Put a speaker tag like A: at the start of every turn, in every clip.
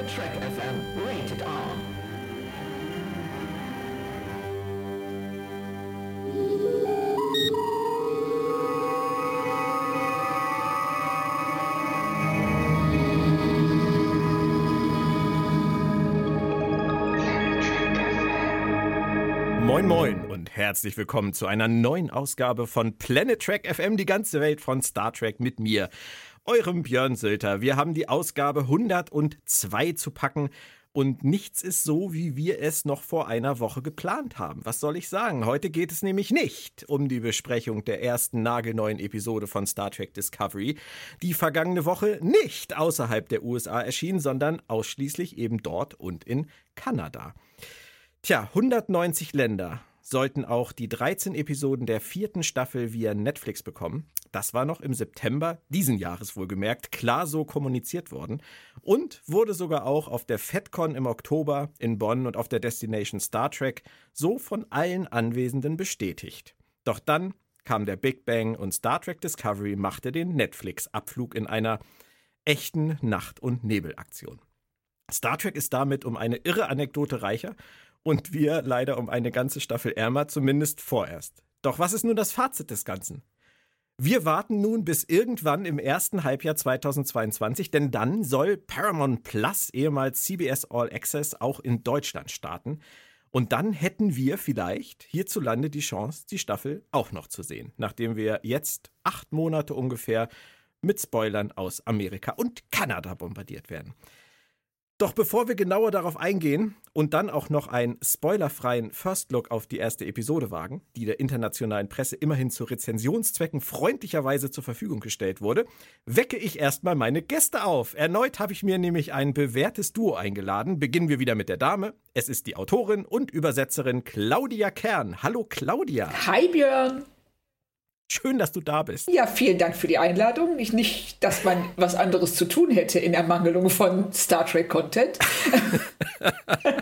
A: Planet Trek FM, rated R.
B: Moin Moin und herzlich willkommen zu einer neuen Ausgabe von Planet Trek FM, die ganze Welt von Star Trek mit mir, eurem Björn Sülter. Wir haben die Ausgabe 102 zu packen und nichts ist so, wie wir es noch vor einer Woche geplant haben. Was soll ich sagen? Heute geht es nämlich nicht um die Besprechung der ersten nagelneuen Episode von Star Trek Discovery, die vergangene Woche nicht außerhalb der USA erschien, sondern ausschließlich eben dort und in Kanada. Tja, 190 Länder sollten auch die 13 Episoden der vierten Staffel via Netflix bekommen. Das war noch im September diesen Jahres wohlgemerkt klar so kommuniziert worden und wurde sogar auch auf der FedCon im Oktober in Bonn und auf der Destination Star Trek so von allen Anwesenden bestätigt. Doch dann kam der Big Bang und Star Trek Discovery machte den Netflix-Abflug in einer echten Nacht- und Nebelaktion. Star Trek ist damit um eine irre Anekdote reicher und wir leider um eine ganze Staffel ärmer, zumindest vorerst. Doch was ist nun das Fazit des Ganzen? Wir warten nun bis irgendwann im ersten Halbjahr 2022, denn dann soll Paramount Plus, ehemals CBS All Access, auch in Deutschland starten. Und dann hätten wir vielleicht hierzulande die Chance, die Staffel auch noch zu sehen, nachdem wir jetzt acht Monate ungefähr mit Spoilern aus Amerika und Kanada bombardiert werden. Doch bevor wir genauer darauf eingehen und dann auch noch einen spoilerfreien First Look auf die erste Episode wagen, die der internationalen Presse immerhin zu Rezensionszwecken freundlicherweise zur Verfügung gestellt wurde, wecke ich erstmal meine Gäste auf. Erneut habe ich mir nämlich ein bewährtes Duo eingeladen. Beginnen wir wieder mit der Dame. Es ist die Autorin und Übersetzerin Claudia Kern. Hallo Claudia.
C: Hi Björn.
B: Schön, dass du da bist.
C: Ja, vielen Dank für die Einladung. Nicht, nicht, dass man was anderes zu tun hätte in Ermangelung von Star Trek-Content.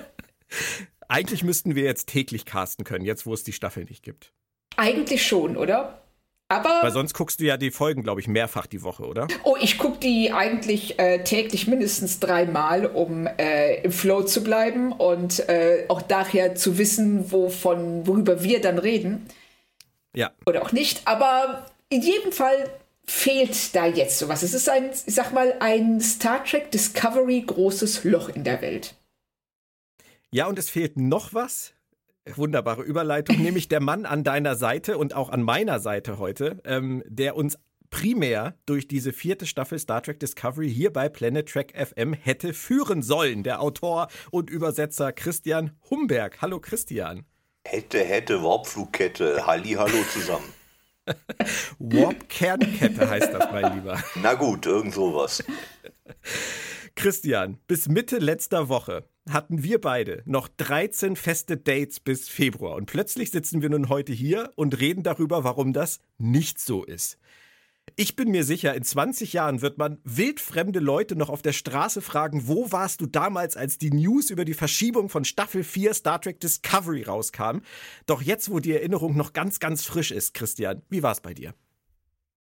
B: Eigentlich müssten wir jetzt täglich casten können, jetzt wo es die Staffel nicht gibt.
C: Eigentlich schon, oder? Aber.
B: Weil sonst guckst du ja die Folgen, glaube ich, mehrfach die Woche, oder?
C: Oh, ich gucke die eigentlich äh, täglich mindestens dreimal, um äh, im Flow zu bleiben und äh, auch daher zu wissen, wovon, worüber wir dann reden.
B: Ja.
C: Oder auch nicht. Aber in jedem Fall fehlt da jetzt sowas. Es ist ein, ich sag mal, ein Star Trek Discovery großes Loch in der Welt.
B: Ja, und es fehlt noch was. Wunderbare Überleitung, nämlich der Mann an deiner Seite und auch an meiner Seite heute, ähm, der uns primär durch diese vierte Staffel Star Trek Discovery hier bei Planet Trek FM hätte führen sollen. Der Autor und Übersetzer Christian Humberg. Hallo Christian.
D: Hätte, hätte, Warpflugkette. Halli, hallo zusammen.
B: Warp-Kernkette heißt das, mein Lieber.
D: Na gut, irgend sowas.
B: Christian, bis Mitte letzter Woche hatten wir beide noch 13 feste Dates bis Februar. Und plötzlich sitzen wir nun heute hier und reden darüber, warum das nicht so ist. Ich bin mir sicher, in 20 Jahren wird man wildfremde Leute noch auf der Straße fragen, wo warst du damals, als die News über die Verschiebung von Staffel 4 Star Trek Discovery rauskam? Doch jetzt, wo die Erinnerung noch ganz, ganz frisch ist, Christian, wie war es bei dir?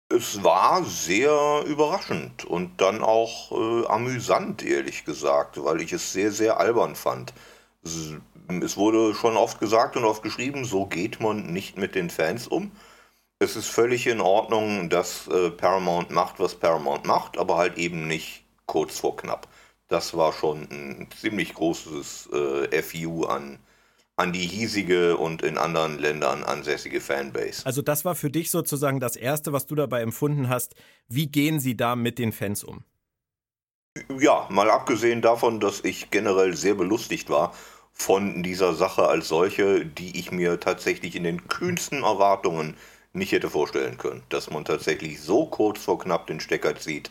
D: Es war sehr überraschend und dann auch äh, amüsant, ehrlich gesagt, weil ich es sehr, sehr albern fand. Es wurde schon oft gesagt und oft geschrieben, so geht man nicht mit den Fans um. Es ist völlig in Ordnung, dass äh, Paramount macht, was Paramount macht, aber halt eben nicht kurz vor knapp. Das war schon ein ziemlich großes äh, FU an, an die hiesige und in anderen Ländern ansässige Fanbase.
B: Also das war für dich sozusagen das Erste, was du dabei empfunden hast. Wie gehen sie da mit den Fans um?
D: Ja, mal abgesehen davon, dass ich generell sehr belustigt war von dieser Sache als solche, die ich mir tatsächlich in den kühnsten Erwartungen nicht hätte vorstellen können. Dass man tatsächlich so kurz vor knapp den Stecker zieht,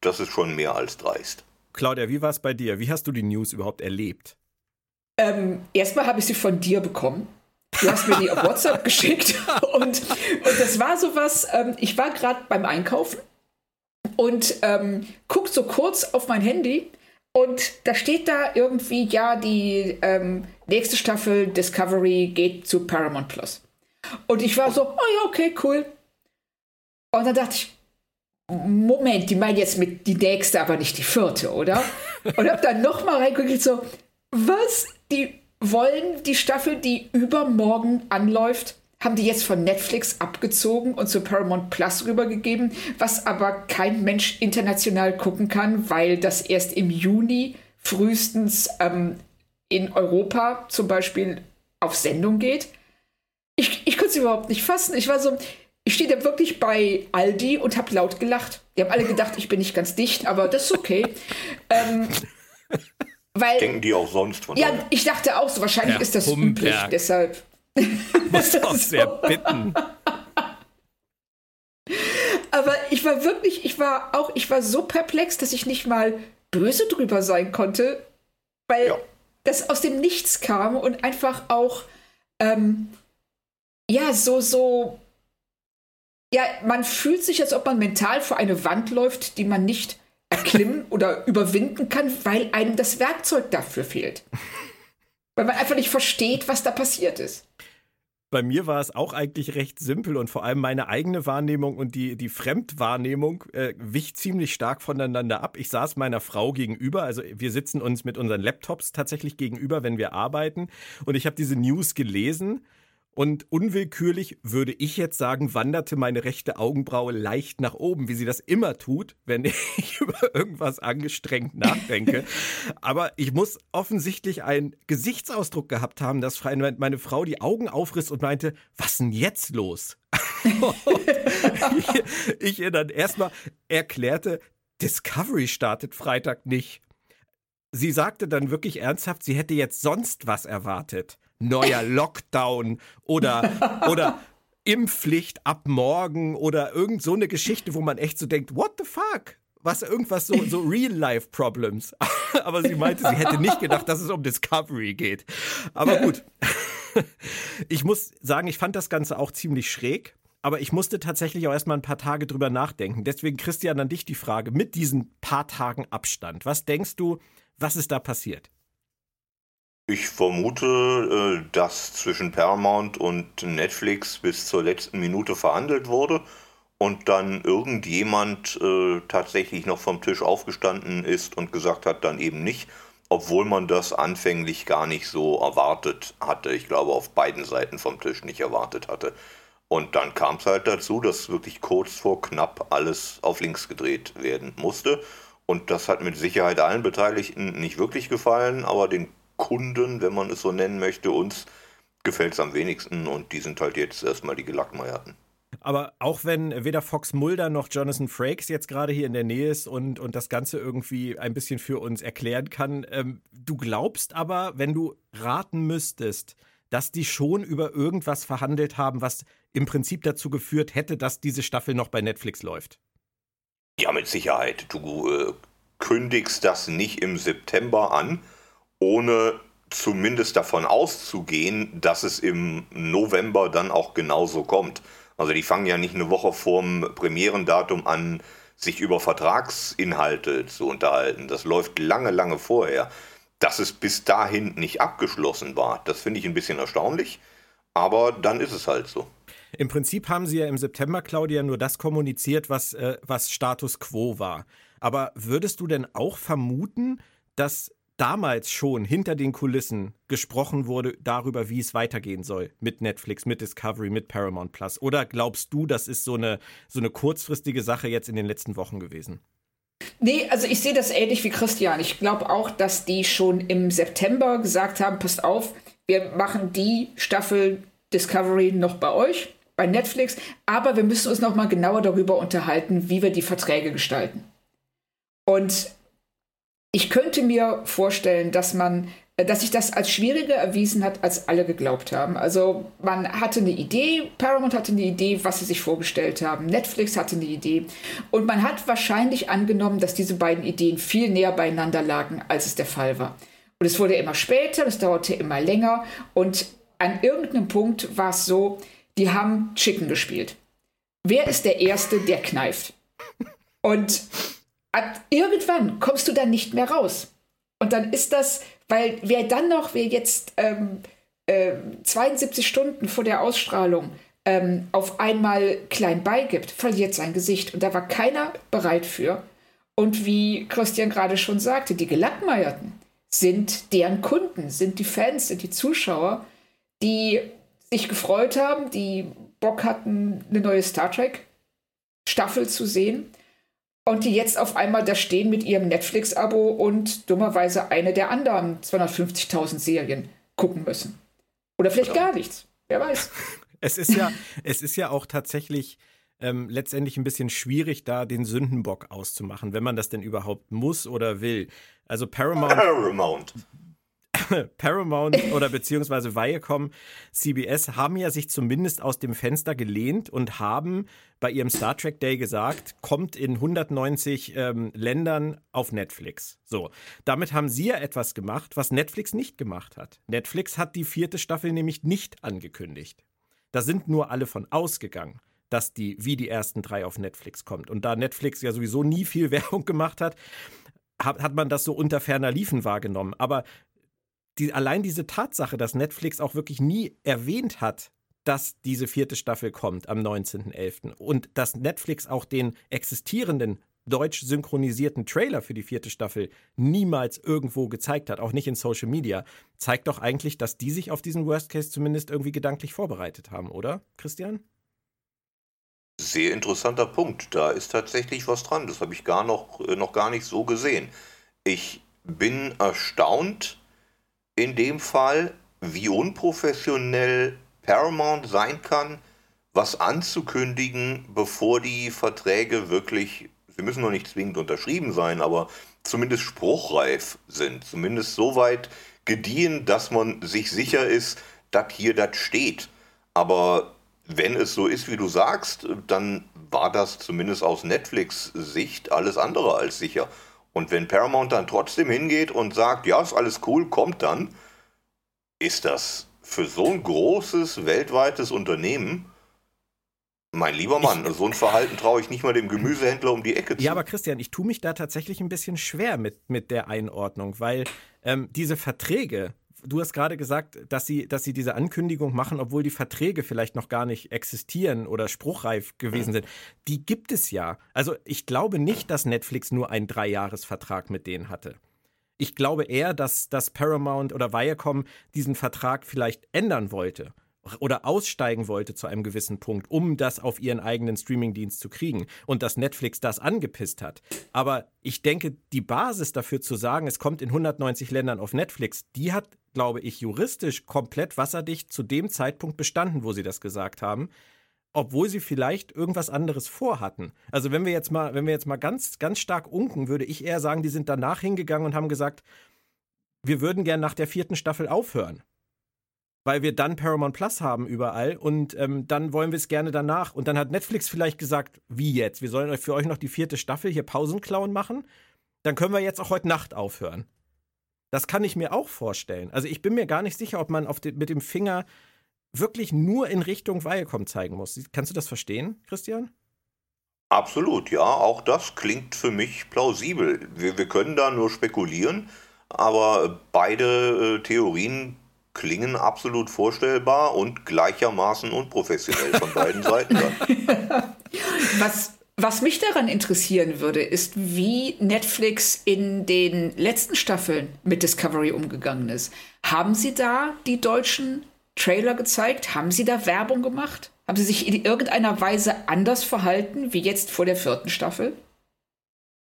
D: das ist schon mehr als dreist.
B: Claudia, wie war es bei dir? Wie hast du die News überhaupt erlebt?
C: Ähm, erstmal habe ich sie von dir bekommen. Du hast mir die auf WhatsApp geschickt. Und, und das war sowas, ähm, ich war gerade beim Einkaufen und ähm, guck so kurz auf mein Handy und da steht da irgendwie, ja, die ähm, nächste Staffel Discovery geht zu Paramount Plus. Und ich war so, oh ja, okay, cool. Und dann dachte ich, Moment, die meinen jetzt mit die nächste, aber nicht die vierte, oder? und habe dann nochmal reingeguckt, so, was? Die wollen die Staffel, die übermorgen anläuft, haben die jetzt von Netflix abgezogen und zu Paramount Plus rübergegeben, was aber kein Mensch international gucken kann, weil das erst im Juni frühestens ähm, in Europa zum Beispiel auf Sendung geht. Ich, ich konnte es überhaupt nicht fassen. Ich war so, ich stehe da wirklich bei Aldi und habe laut gelacht. Die haben alle gedacht, ich bin nicht ganz dicht, aber das ist okay. ähm,
D: weil, Denken die auch sonst von
C: Ja, ich dachte auch so, wahrscheinlich Herr ist das Humberg. üblich, deshalb.
B: Muss auch sehr bitten.
C: Aber ich war wirklich, ich war auch, ich war so perplex, dass ich nicht mal böse drüber sein konnte, weil ja. das aus dem Nichts kam und einfach auch, ähm, ja, so, so ja, man fühlt sich, als ob man mental vor eine Wand läuft, die man nicht erklimmen oder überwinden kann, weil einem das Werkzeug dafür fehlt. weil man einfach nicht versteht, was da passiert ist.
B: Bei mir war es auch eigentlich recht simpel und vor allem meine eigene Wahrnehmung und die, die Fremdwahrnehmung äh, wich ziemlich stark voneinander ab. Ich saß meiner Frau gegenüber, also wir sitzen uns mit unseren Laptops tatsächlich gegenüber, wenn wir arbeiten. Und ich habe diese News gelesen und unwillkürlich würde ich jetzt sagen, wanderte meine rechte Augenbraue leicht nach oben, wie sie das immer tut, wenn ich über irgendwas angestrengt nachdenke. Aber ich muss offensichtlich einen Gesichtsausdruck gehabt haben, dass meine Frau die Augen aufriss und meinte, was denn jetzt los? ich, ich ihr dann erstmal erklärte, Discovery startet Freitag nicht. Sie sagte dann wirklich ernsthaft, sie hätte jetzt sonst was erwartet neuer Lockdown oder, oder Impfpflicht ab morgen oder irgend so eine Geschichte, wo man echt so denkt, what the fuck? Was irgendwas so, so Real-Life-Problems. Aber sie meinte, sie hätte nicht gedacht, dass es um Discovery geht. Aber gut. Ich muss sagen, ich fand das Ganze auch ziemlich schräg. Aber ich musste tatsächlich auch erstmal ein paar Tage drüber nachdenken. Deswegen, Christian, an dich die Frage mit diesen paar Tagen Abstand. Was denkst du, was ist da passiert?
D: Ich vermute, äh, dass zwischen Paramount und Netflix bis zur letzten Minute verhandelt wurde und dann irgendjemand äh, tatsächlich noch vom Tisch aufgestanden ist und gesagt hat, dann eben nicht, obwohl man das anfänglich gar nicht so erwartet hatte. Ich glaube, auf beiden Seiten vom Tisch nicht erwartet hatte. Und dann kam es halt dazu, dass wirklich kurz vor knapp alles auf links gedreht werden musste. Und das hat mit Sicherheit allen Beteiligten nicht wirklich gefallen, aber den Kunden, wenn man es so nennen möchte, uns gefällt es am wenigsten und die sind halt jetzt erstmal die Gelackmeierten.
B: Aber auch wenn weder Fox Mulder noch Jonathan Frakes jetzt gerade hier in der Nähe ist und, und das Ganze irgendwie ein bisschen für uns erklären kann, ähm, du glaubst aber, wenn du raten müsstest, dass die schon über irgendwas verhandelt haben, was im Prinzip dazu geführt hätte, dass diese Staffel noch bei Netflix läuft.
D: Ja, mit Sicherheit. Du äh, kündigst das nicht im September an ohne zumindest davon auszugehen, dass es im November dann auch genauso kommt. Also die fangen ja nicht eine Woche vorm Premierendatum an, sich über Vertragsinhalte zu unterhalten. Das läuft lange, lange vorher. Dass es bis dahin nicht abgeschlossen war, das finde ich ein bisschen erstaunlich, aber dann ist es halt so.
B: Im Prinzip haben Sie ja im September, Claudia, nur das kommuniziert, was, äh, was Status quo war. Aber würdest du denn auch vermuten, dass damals schon hinter den Kulissen gesprochen wurde darüber, wie es weitergehen soll mit Netflix, mit Discovery, mit Paramount Plus? Oder glaubst du, das ist so eine, so eine kurzfristige Sache jetzt in den letzten Wochen gewesen?
C: Nee, also ich sehe das ähnlich wie Christian. Ich glaube auch, dass die schon im September gesagt haben, passt auf, wir machen die Staffel Discovery noch bei euch, bei Netflix, aber wir müssen uns noch mal genauer darüber unterhalten, wie wir die Verträge gestalten. Und ich könnte mir vorstellen, dass man äh, dass sich das als schwieriger erwiesen hat, als alle geglaubt haben. Also man hatte eine Idee, Paramount hatte eine Idee, was sie sich vorgestellt haben, Netflix hatte eine Idee und man hat wahrscheinlich angenommen, dass diese beiden Ideen viel näher beieinander lagen, als es der Fall war. Und es wurde immer später, es dauerte immer länger und an irgendeinem Punkt war es so, die haben Chicken gespielt. Wer ist der Erste, der kneift? Und irgendwann kommst du dann nicht mehr raus. Und dann ist das, weil wer dann noch, wer jetzt ähm, äh, 72 Stunden vor der Ausstrahlung ähm, auf einmal klein beigibt, verliert sein Gesicht. Und da war keiner bereit für. Und wie Christian gerade schon sagte, die Gelackmeierten sind deren Kunden, sind die Fans, sind die Zuschauer, die sich gefreut haben, die Bock hatten, eine neue Star Trek Staffel zu sehen und die jetzt auf einmal da stehen mit ihrem Netflix-Abo und dummerweise eine der anderen 250.000 Serien gucken müssen. Oder vielleicht gar nichts. Wer weiß.
B: Es ist ja, es ist ja auch tatsächlich ähm, letztendlich ein bisschen schwierig, da den Sündenbock auszumachen, wenn man das denn überhaupt muss oder will. Also Paramount.
D: Paramount.
B: Paramount oder beziehungsweise Viacom, CBS haben ja sich zumindest aus dem Fenster gelehnt und haben bei ihrem Star Trek Day gesagt, kommt in 190 ähm, Ländern auf Netflix. So, damit haben sie ja etwas gemacht, was Netflix nicht gemacht hat. Netflix hat die vierte Staffel nämlich nicht angekündigt. Da sind nur alle von ausgegangen dass die wie die ersten drei auf Netflix kommt. Und da Netflix ja sowieso nie viel Werbung gemacht hat, hat, hat man das so unter ferner Liefen wahrgenommen. Aber die, allein diese Tatsache, dass Netflix auch wirklich nie erwähnt hat, dass diese vierte Staffel kommt am 19.11. und dass Netflix auch den existierenden deutsch synchronisierten Trailer für die vierte Staffel niemals irgendwo gezeigt hat, auch nicht in Social Media, zeigt doch eigentlich, dass die sich auf diesen Worst Case zumindest irgendwie gedanklich vorbereitet haben, oder, Christian?
D: Sehr interessanter Punkt. Da ist tatsächlich was dran. Das habe ich gar noch, äh, noch gar nicht so gesehen. Ich bin erstaunt in dem Fall, wie unprofessionell Paramount sein kann, was anzukündigen, bevor die Verträge wirklich, sie müssen noch nicht zwingend unterschrieben sein, aber zumindest spruchreif sind. Zumindest so weit gediehen, dass man sich sicher ist, dass hier das steht. Aber wenn es so ist, wie du sagst, dann war das zumindest aus Netflix-Sicht alles andere als sicher. Und wenn Paramount dann trotzdem hingeht und sagt, ja, ist alles cool, kommt dann, ist das für so ein großes weltweites Unternehmen, mein lieber Mann, ich, so ein Verhalten traue ich nicht mal dem Gemüsehändler um die Ecke zu.
B: Ja, aber Christian, ich tue mich da tatsächlich ein bisschen schwer mit, mit der Einordnung, weil ähm, diese Verträge, du hast gerade gesagt, dass sie, dass sie diese Ankündigung machen, obwohl die Verträge vielleicht noch gar nicht existieren oder spruchreif gewesen sind. Die gibt es ja. Also ich glaube nicht, dass Netflix nur einen Dreijahresvertrag mit denen hatte. Ich glaube eher, dass, dass Paramount oder Viacom diesen Vertrag vielleicht ändern wollte oder aussteigen wollte zu einem gewissen Punkt, um das auf ihren eigenen Streamingdienst zu kriegen und dass Netflix das angepisst hat. Aber ich denke, die Basis dafür zu sagen, es kommt in 190 Ländern auf Netflix, die hat, glaube ich, juristisch komplett wasserdicht zu dem Zeitpunkt bestanden, wo sie das gesagt haben. Obwohl sie vielleicht irgendwas anderes vorhatten. Also wenn wir jetzt mal, wenn wir jetzt mal ganz, ganz stark unken, würde ich eher sagen, die sind danach hingegangen und haben gesagt, wir würden gern nach der vierten Staffel aufhören weil wir dann Paramount Plus haben überall und ähm, dann wollen wir es gerne danach. Und dann hat Netflix vielleicht gesagt, wie jetzt? Wir sollen für euch noch die vierte Staffel hier Pausenclown machen. Dann können wir jetzt auch heute Nacht aufhören. Das kann ich mir auch vorstellen. Also ich bin mir gar nicht sicher, ob man den, mit dem Finger wirklich nur in Richtung Viacom zeigen muss. Kannst du das verstehen, Christian?
D: Absolut, ja. Auch das klingt für mich plausibel. Wir, wir können da nur spekulieren, aber beide äh, Theorien klingen absolut vorstellbar und gleichermaßen unprofessionell von beiden Seiten.
C: was, was mich daran interessieren würde, ist, wie Netflix in den letzten Staffeln mit Discovery umgegangen ist. Haben Sie da die deutschen Trailer gezeigt? Haben Sie da Werbung gemacht? Haben Sie sich in irgendeiner Weise anders verhalten wie jetzt vor der vierten Staffel?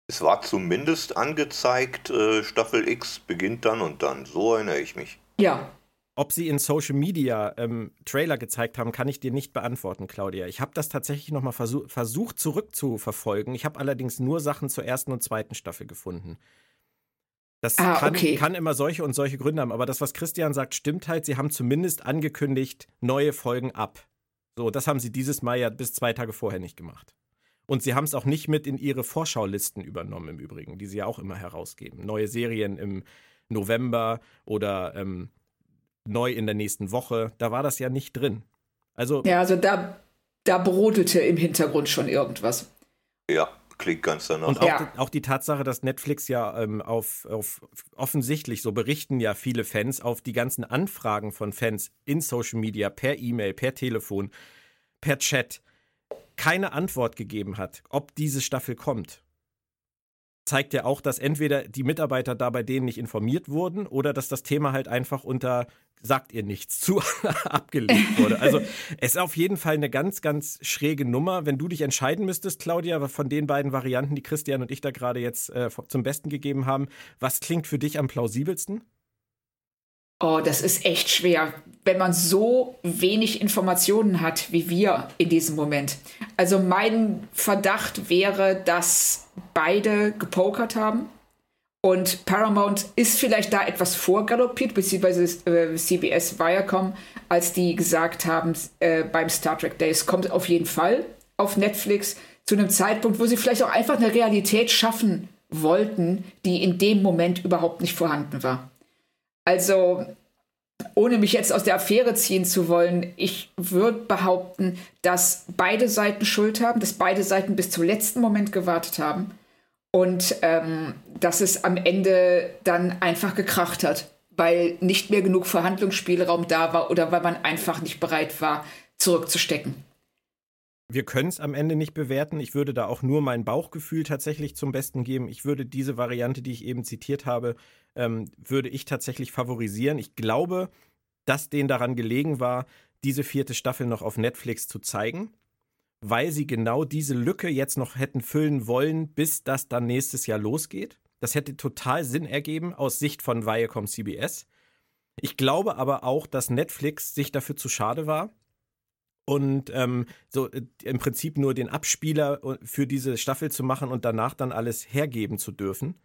D: Es war zumindest angezeigt, äh, Staffel X beginnt dann und dann. So erinnere ich mich.
C: Ja,
B: ob sie in Social Media ähm, Trailer gezeigt haben, kann ich dir nicht beantworten, Claudia. Ich habe das tatsächlich nochmal versuch, versucht zurückzuverfolgen. Ich habe allerdings nur Sachen zur ersten und zweiten Staffel gefunden. Das ah, kann, okay. kann, immer solche und solche Gründe haben. Aber das, was Christian sagt, stimmt halt. Sie haben zumindest angekündigt, neue Folgen ab. So, das haben sie dieses Mal ja bis zwei Tage vorher nicht gemacht. Und sie haben es auch nicht mit in ihre Vorschaulisten übernommen, im Übrigen, die sie ja auch immer herausgeben. Neue Serien im November oder ähm, neu in der nächsten Woche. Da war das ja nicht drin. Also
C: ja, also da, da brodelte im Hintergrund schon irgendwas.
D: Ja, klingt ganz danach.
B: Und auch, ja. die, auch die Tatsache, dass Netflix ja ähm, auf, auf offensichtlich, so berichten ja viele Fans, auf die ganzen Anfragen von Fans in Social Media, per E-Mail, per Telefon, per Chat, keine Antwort gegeben hat, ob diese Staffel kommt. Zeigt ja auch, dass entweder die Mitarbeiter da bei denen nicht informiert wurden oder dass das Thema halt einfach unter sagt ihr nichts zu abgelegt wurde. Also es ist auf jeden Fall eine ganz, ganz schräge Nummer. Wenn du dich entscheiden müsstest, Claudia, von den beiden Varianten, die Christian und ich da gerade jetzt äh, zum Besten gegeben haben, was klingt für dich am plausibelsten?
C: Oh, das ist echt schwer, wenn man so wenig Informationen hat wie wir in diesem Moment. Also mein Verdacht wäre, dass beide gepokert haben und Paramount ist vielleicht da etwas vorgaloppiert, beziehungsweise äh, CBS Viacom, als die gesagt haben, äh, beim Star Trek Day, es kommt auf jeden Fall auf Netflix zu einem Zeitpunkt, wo sie vielleicht auch einfach eine Realität schaffen wollten, die in dem Moment überhaupt nicht vorhanden war. Also, ohne mich jetzt aus der Affäre ziehen zu wollen, ich würde behaupten, dass beide Seiten Schuld haben, dass beide Seiten bis zum letzten Moment gewartet haben und ähm, dass es am Ende dann einfach gekracht hat, weil nicht mehr genug Verhandlungsspielraum da war oder weil man einfach nicht bereit war, zurückzustecken.
B: Wir können es am Ende nicht bewerten. Ich würde da auch nur mein Bauchgefühl tatsächlich zum Besten geben. Ich würde diese Variante, die ich eben zitiert habe, ähm, würde ich tatsächlich favorisieren. Ich glaube, dass denen daran gelegen war, diese vierte Staffel noch auf Netflix zu zeigen, weil sie genau diese Lücke jetzt noch hätten füllen wollen, bis das dann nächstes Jahr losgeht. Das hätte total Sinn ergeben aus Sicht von Viacom CBS. Ich glaube aber auch, dass Netflix sich dafür zu schade war, und ähm, so äh, im Prinzip nur den Abspieler äh, für diese Staffel zu machen und danach dann alles hergeben zu dürfen.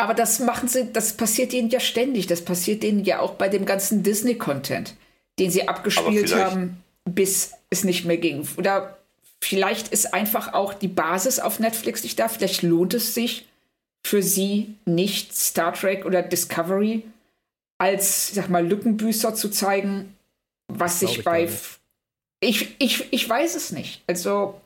C: Aber das machen sie, das passiert ihnen ja ständig. Das passiert ihnen ja auch bei dem ganzen Disney-Content, den sie abgespielt haben, bis es nicht mehr ging. Oder vielleicht ist einfach auch die Basis auf Netflix nicht da. Vielleicht lohnt es sich für sie nicht, Star Trek oder Discovery als, ich sag mal, Lückenbüßer zu zeigen, was sich bei ich, ich, ich weiß es nicht. Also.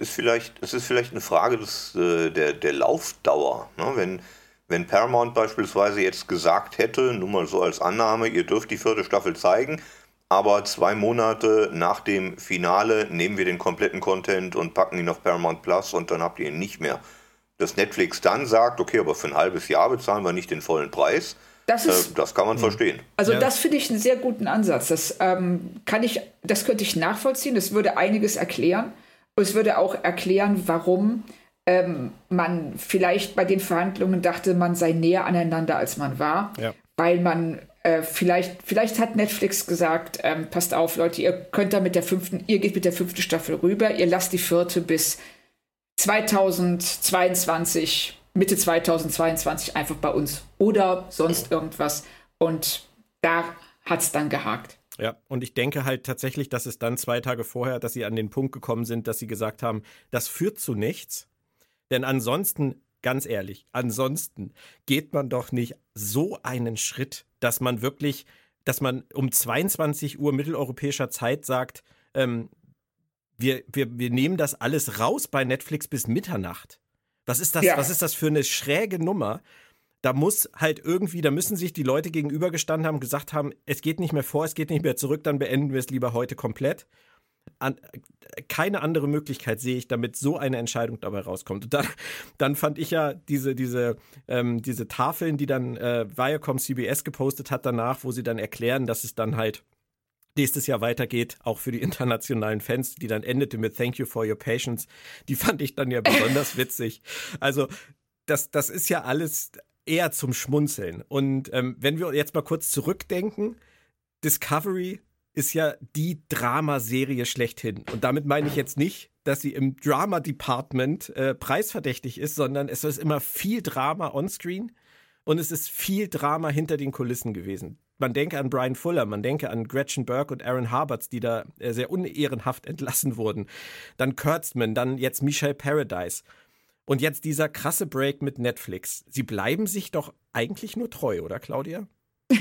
D: Ist vielleicht, es ist vielleicht eine Frage des, äh, der, der Laufdauer. Ne? Wenn, wenn Paramount beispielsweise jetzt gesagt hätte, nur mal so als Annahme, ihr dürft die vierte Staffel zeigen, aber zwei Monate nach dem Finale nehmen wir den kompletten Content und packen ihn auf Paramount Plus und dann habt ihr ihn nicht mehr. Dass Netflix dann sagt, okay, aber für ein halbes Jahr bezahlen wir nicht den vollen Preis, das, ist, äh, das kann man mhm. verstehen.
C: Also ja. das finde ich einen sehr guten Ansatz. Das ähm, kann ich, das könnte ich nachvollziehen. Das würde einiges erklären. Und es würde auch erklären, warum ähm, man vielleicht bei den Verhandlungen dachte, man sei näher aneinander, als man war. Ja. Weil man äh, vielleicht, vielleicht hat Netflix gesagt, ähm, passt auf, Leute, ihr könnt da mit der fünften, ihr geht mit der fünften Staffel rüber, ihr lasst die vierte bis 2022 Mitte 2022 einfach bei uns oder sonst irgendwas. Und da hat es dann gehakt.
B: Ja, und ich denke halt tatsächlich, dass es dann zwei Tage vorher, dass sie an den Punkt gekommen sind, dass sie gesagt haben, das führt zu nichts. Denn ansonsten, ganz ehrlich, ansonsten geht man doch nicht so einen Schritt, dass man wirklich, dass man um 22 Uhr mitteleuropäischer Zeit sagt, ähm, wir, wir, wir nehmen das alles raus bei Netflix bis Mitternacht. Was ist das, ja. was ist das für eine schräge Nummer? Da muss halt irgendwie, da müssen sich die Leute gegenübergestanden haben, gesagt haben, es geht nicht mehr vor, es geht nicht mehr zurück, dann beenden wir es lieber heute komplett. An, keine andere Möglichkeit sehe ich, damit so eine Entscheidung dabei rauskommt. Und dann, dann fand ich ja diese, diese, ähm, diese Tafeln, die dann äh, Viacom CBS gepostet hat danach, wo sie dann erklären, dass es dann halt nächstes Jahr weitergeht, auch für die internationalen Fans, die dann endete mit Thank you for your patience. Die fand ich dann ja besonders witzig. Also, das, das ist ja alles eher zum Schmunzeln. Und ähm, wenn wir jetzt mal kurz zurückdenken, Discovery ist ja die Dramaserie schlechthin. Und damit meine ich jetzt nicht, dass sie im Drama-Department äh, preisverdächtig ist, sondern es ist immer viel Drama onscreen und es ist viel Drama hinter den Kulissen gewesen man denke an Brian Fuller, man denke an Gretchen Burke und Aaron Harberts, die da äh, sehr unehrenhaft entlassen wurden. Dann Kurtzman, dann jetzt Michelle Paradise. Und jetzt dieser krasse Break mit Netflix. Sie bleiben sich doch eigentlich nur treu, oder Claudia?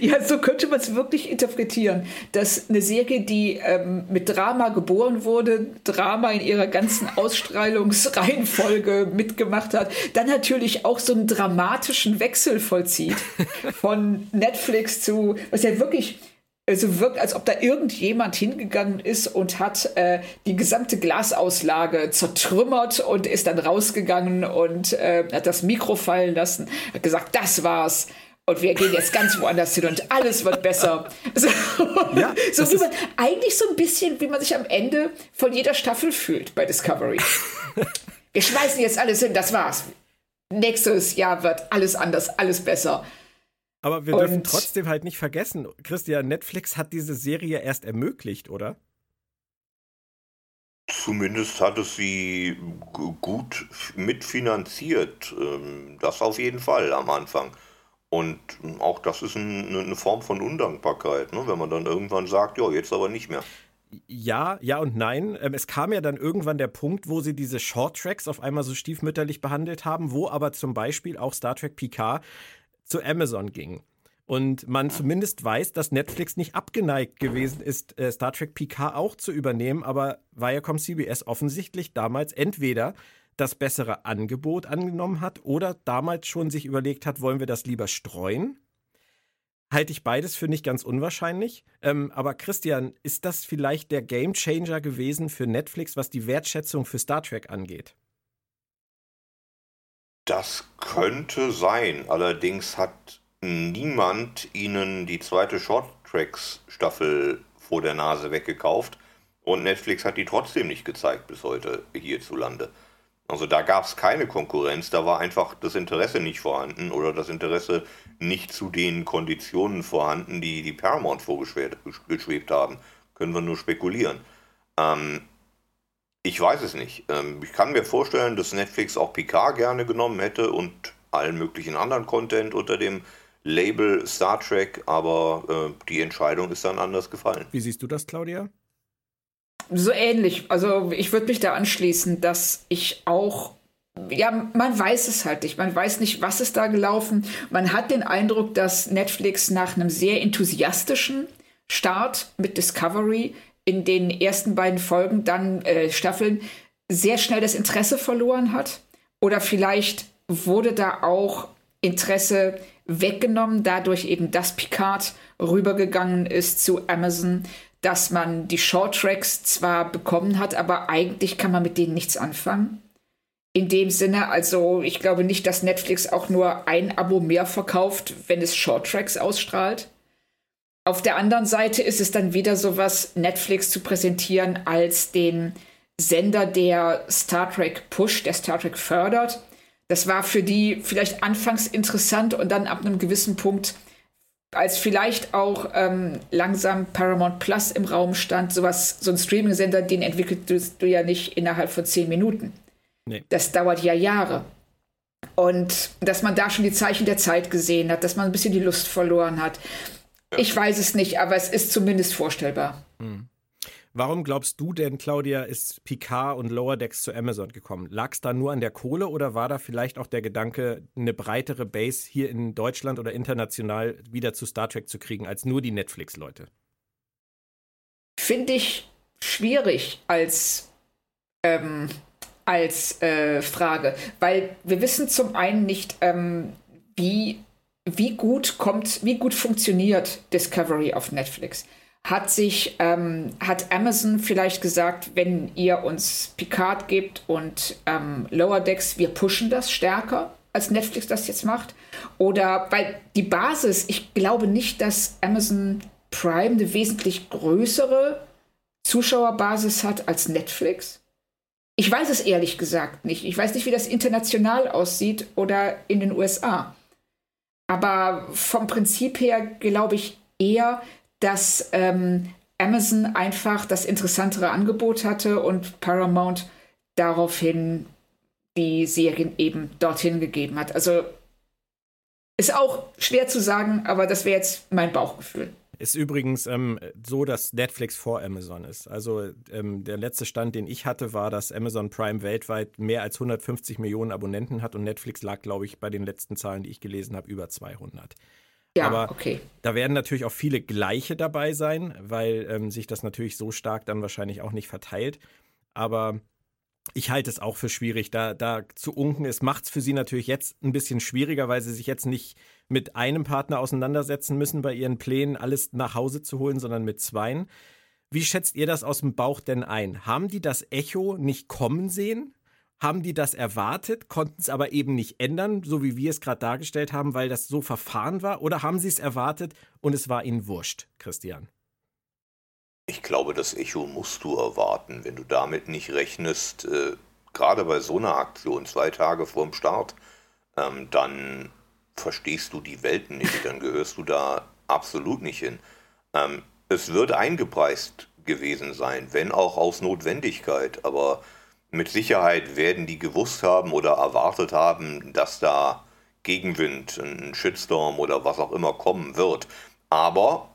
C: ja, so könnte man es wirklich interpretieren, dass eine Serie, die ähm, mit Drama geboren wurde, Drama in ihrer ganzen Ausstrahlungsreihenfolge mitgemacht hat, dann natürlich auch so einen dramatischen Wechsel vollzieht von Netflix zu, was ja wirklich also wirkt, als ob da irgendjemand hingegangen ist und hat äh, die gesamte Glasauslage zertrümmert und ist dann rausgegangen und äh, hat das Mikro fallen lassen, hat gesagt, das war's. Und wir gehen jetzt ganz woanders hin und alles wird besser. So, ja, so wie man, eigentlich so ein bisschen, wie man sich am Ende von jeder Staffel fühlt bei Discovery. wir schmeißen jetzt alles hin, das war's. Nächstes Jahr wird alles anders, alles besser.
B: Aber wir dürfen trotzdem halt nicht vergessen, Christian, Netflix hat diese Serie erst ermöglicht, oder?
D: Zumindest hat es sie gut mitfinanziert. Ähm, das auf jeden Fall am Anfang. Und auch das ist eine Form von Undankbarkeit, ne? wenn man dann irgendwann sagt, ja, jetzt aber nicht mehr.
B: Ja, ja und nein. Ähm, es kam ja dann irgendwann der Punkt, wo sie diese Short Tracks auf einmal so stiefmütterlich behandelt haben, wo aber zum Beispiel auch Star Trek Picard zu Amazon ging. Und man zumindest weiß, dass Netflix nicht abgeneigt gewesen ist, äh, Star Trek Picard auch zu übernehmen, aber Viacom CBS offensichtlich damals entweder das bessere Angebot angenommen hat oder damals schon sich überlegt hat, wollen wir das lieber streuen? Halte ich beides für nicht ganz unwahrscheinlich. Ähm, aber Christian, ist das vielleicht der Gamechanger gewesen für Netflix, was die Wertschätzung für Star Trek angeht?
D: Das könnte sein. Allerdings hat niemand ihnen die zweite Short Tracks Staffel vor der Nase weggekauft und Netflix hat die trotzdem nicht gezeigt bis heute hierzulande. Also da gab es keine Konkurrenz, da war einfach das Interesse nicht vorhanden oder das Interesse nicht zu den Konditionen vorhanden, die die Paramount vorgeschwebt haben. Können wir nur spekulieren. Ähm, ich weiß es nicht. Ähm, ich kann mir vorstellen, dass Netflix auch Picard gerne genommen hätte und allen möglichen anderen Content unter dem Label Star Trek, aber äh, die Entscheidung ist dann anders gefallen.
B: Wie siehst du das, Claudia?
C: So ähnlich. Also ich würde mich da anschließen, dass ich auch ja, man weiß es halt nicht. Man weiß nicht, was ist da gelaufen. Man hat den Eindruck, dass Netflix nach einem sehr enthusiastischen Start mit Discovery in den ersten beiden Folgen, dann äh, Staffeln, sehr schnell das Interesse verloren hat. Oder vielleicht wurde da auch Interesse weggenommen, dadurch eben, dass Picard rübergegangen ist zu Amazon, dass man die Short Tracks zwar bekommen hat, aber eigentlich kann man mit denen nichts anfangen. In dem Sinne, also ich glaube nicht, dass Netflix auch nur ein Abo mehr verkauft, wenn es Short Tracks ausstrahlt. Auf der anderen Seite ist es dann wieder so was, Netflix zu präsentieren als den Sender, der Star Trek pusht, der Star Trek fördert. Das war für die vielleicht anfangs interessant und dann ab einem gewissen Punkt, als vielleicht auch ähm, langsam Paramount Plus im Raum stand, sowas, so ein Streaming-Sender, den entwickelst du ja nicht innerhalb von zehn Minuten. Nee. Das dauert ja Jahre. Und dass man da schon die Zeichen der Zeit gesehen hat, dass man ein bisschen die Lust verloren hat. Ich weiß es nicht, aber es ist zumindest vorstellbar. Hm.
B: Warum glaubst du denn, Claudia, ist Picard und Lower Decks zu Amazon gekommen? Lag es da nur an der Kohle oder war da vielleicht auch der Gedanke, eine breitere Base hier in Deutschland oder international wieder zu Star Trek zu kriegen, als nur die Netflix-Leute?
C: Finde ich schwierig als, ähm, als äh, Frage, weil wir wissen zum einen nicht, ähm, wie wie gut kommt, wie gut funktioniert Discovery auf Netflix? Hat sich, ähm, hat Amazon vielleicht gesagt, wenn ihr uns Picard gebt und ähm, Lower Decks, wir pushen das stärker, als Netflix das jetzt macht? Oder, weil die Basis, ich glaube nicht, dass Amazon Prime eine wesentlich größere Zuschauerbasis hat als Netflix. Ich weiß es ehrlich gesagt nicht. Ich weiß nicht, wie das international aussieht oder in den USA. Aber vom Prinzip her glaube ich eher, dass ähm, Amazon einfach das interessantere Angebot hatte und Paramount daraufhin die Serien eben dorthin gegeben hat. Also ist auch schwer zu sagen, aber das wäre jetzt mein Bauchgefühl.
B: Ist übrigens ähm, so, dass Netflix vor Amazon ist. Also ähm, der letzte Stand, den ich hatte, war, dass Amazon Prime weltweit mehr als 150 Millionen Abonnenten hat und Netflix lag, glaube ich, bei den letzten Zahlen, die ich gelesen habe, über 200.
C: Ja, Aber okay.
B: Da werden natürlich auch viele gleiche dabei sein, weil ähm, sich das natürlich so stark dann wahrscheinlich auch nicht verteilt. Aber Ich halte es auch für schwierig, da, da zu unken. Es macht es für sie natürlich jetzt ein bisschen schwieriger, weil sie sich jetzt nicht mit einem Partner auseinandersetzen müssen bei ihren Plänen, alles nach Hause zu holen, sondern mit zweien. Wie schätzt ihr das aus dem Bauch denn ein? Haben die das Echo nicht kommen sehen? Haben die das erwartet, konnten es aber eben nicht ändern, so wie wir es gerade dargestellt haben, weil das so verfahren war? Oder haben sie es erwartet und es war ihnen wurscht, Christian?
D: Ich glaube, das Echo musst du erwarten, wenn du damit nicht rechnest, äh, gerade bei so einer Aktion, zwei Tage vor dem Start, ähm, dann verstehst du die Welten nicht, dann gehörst du da absolut nicht hin. Ähm, es wird eingepreist gewesen sein, wenn auch aus Notwendigkeit, aber mit Sicherheit werden die gewusst haben oder erwartet haben, dass da Gegenwind, ein Shitstorm oder was auch immer kommen wird. Aber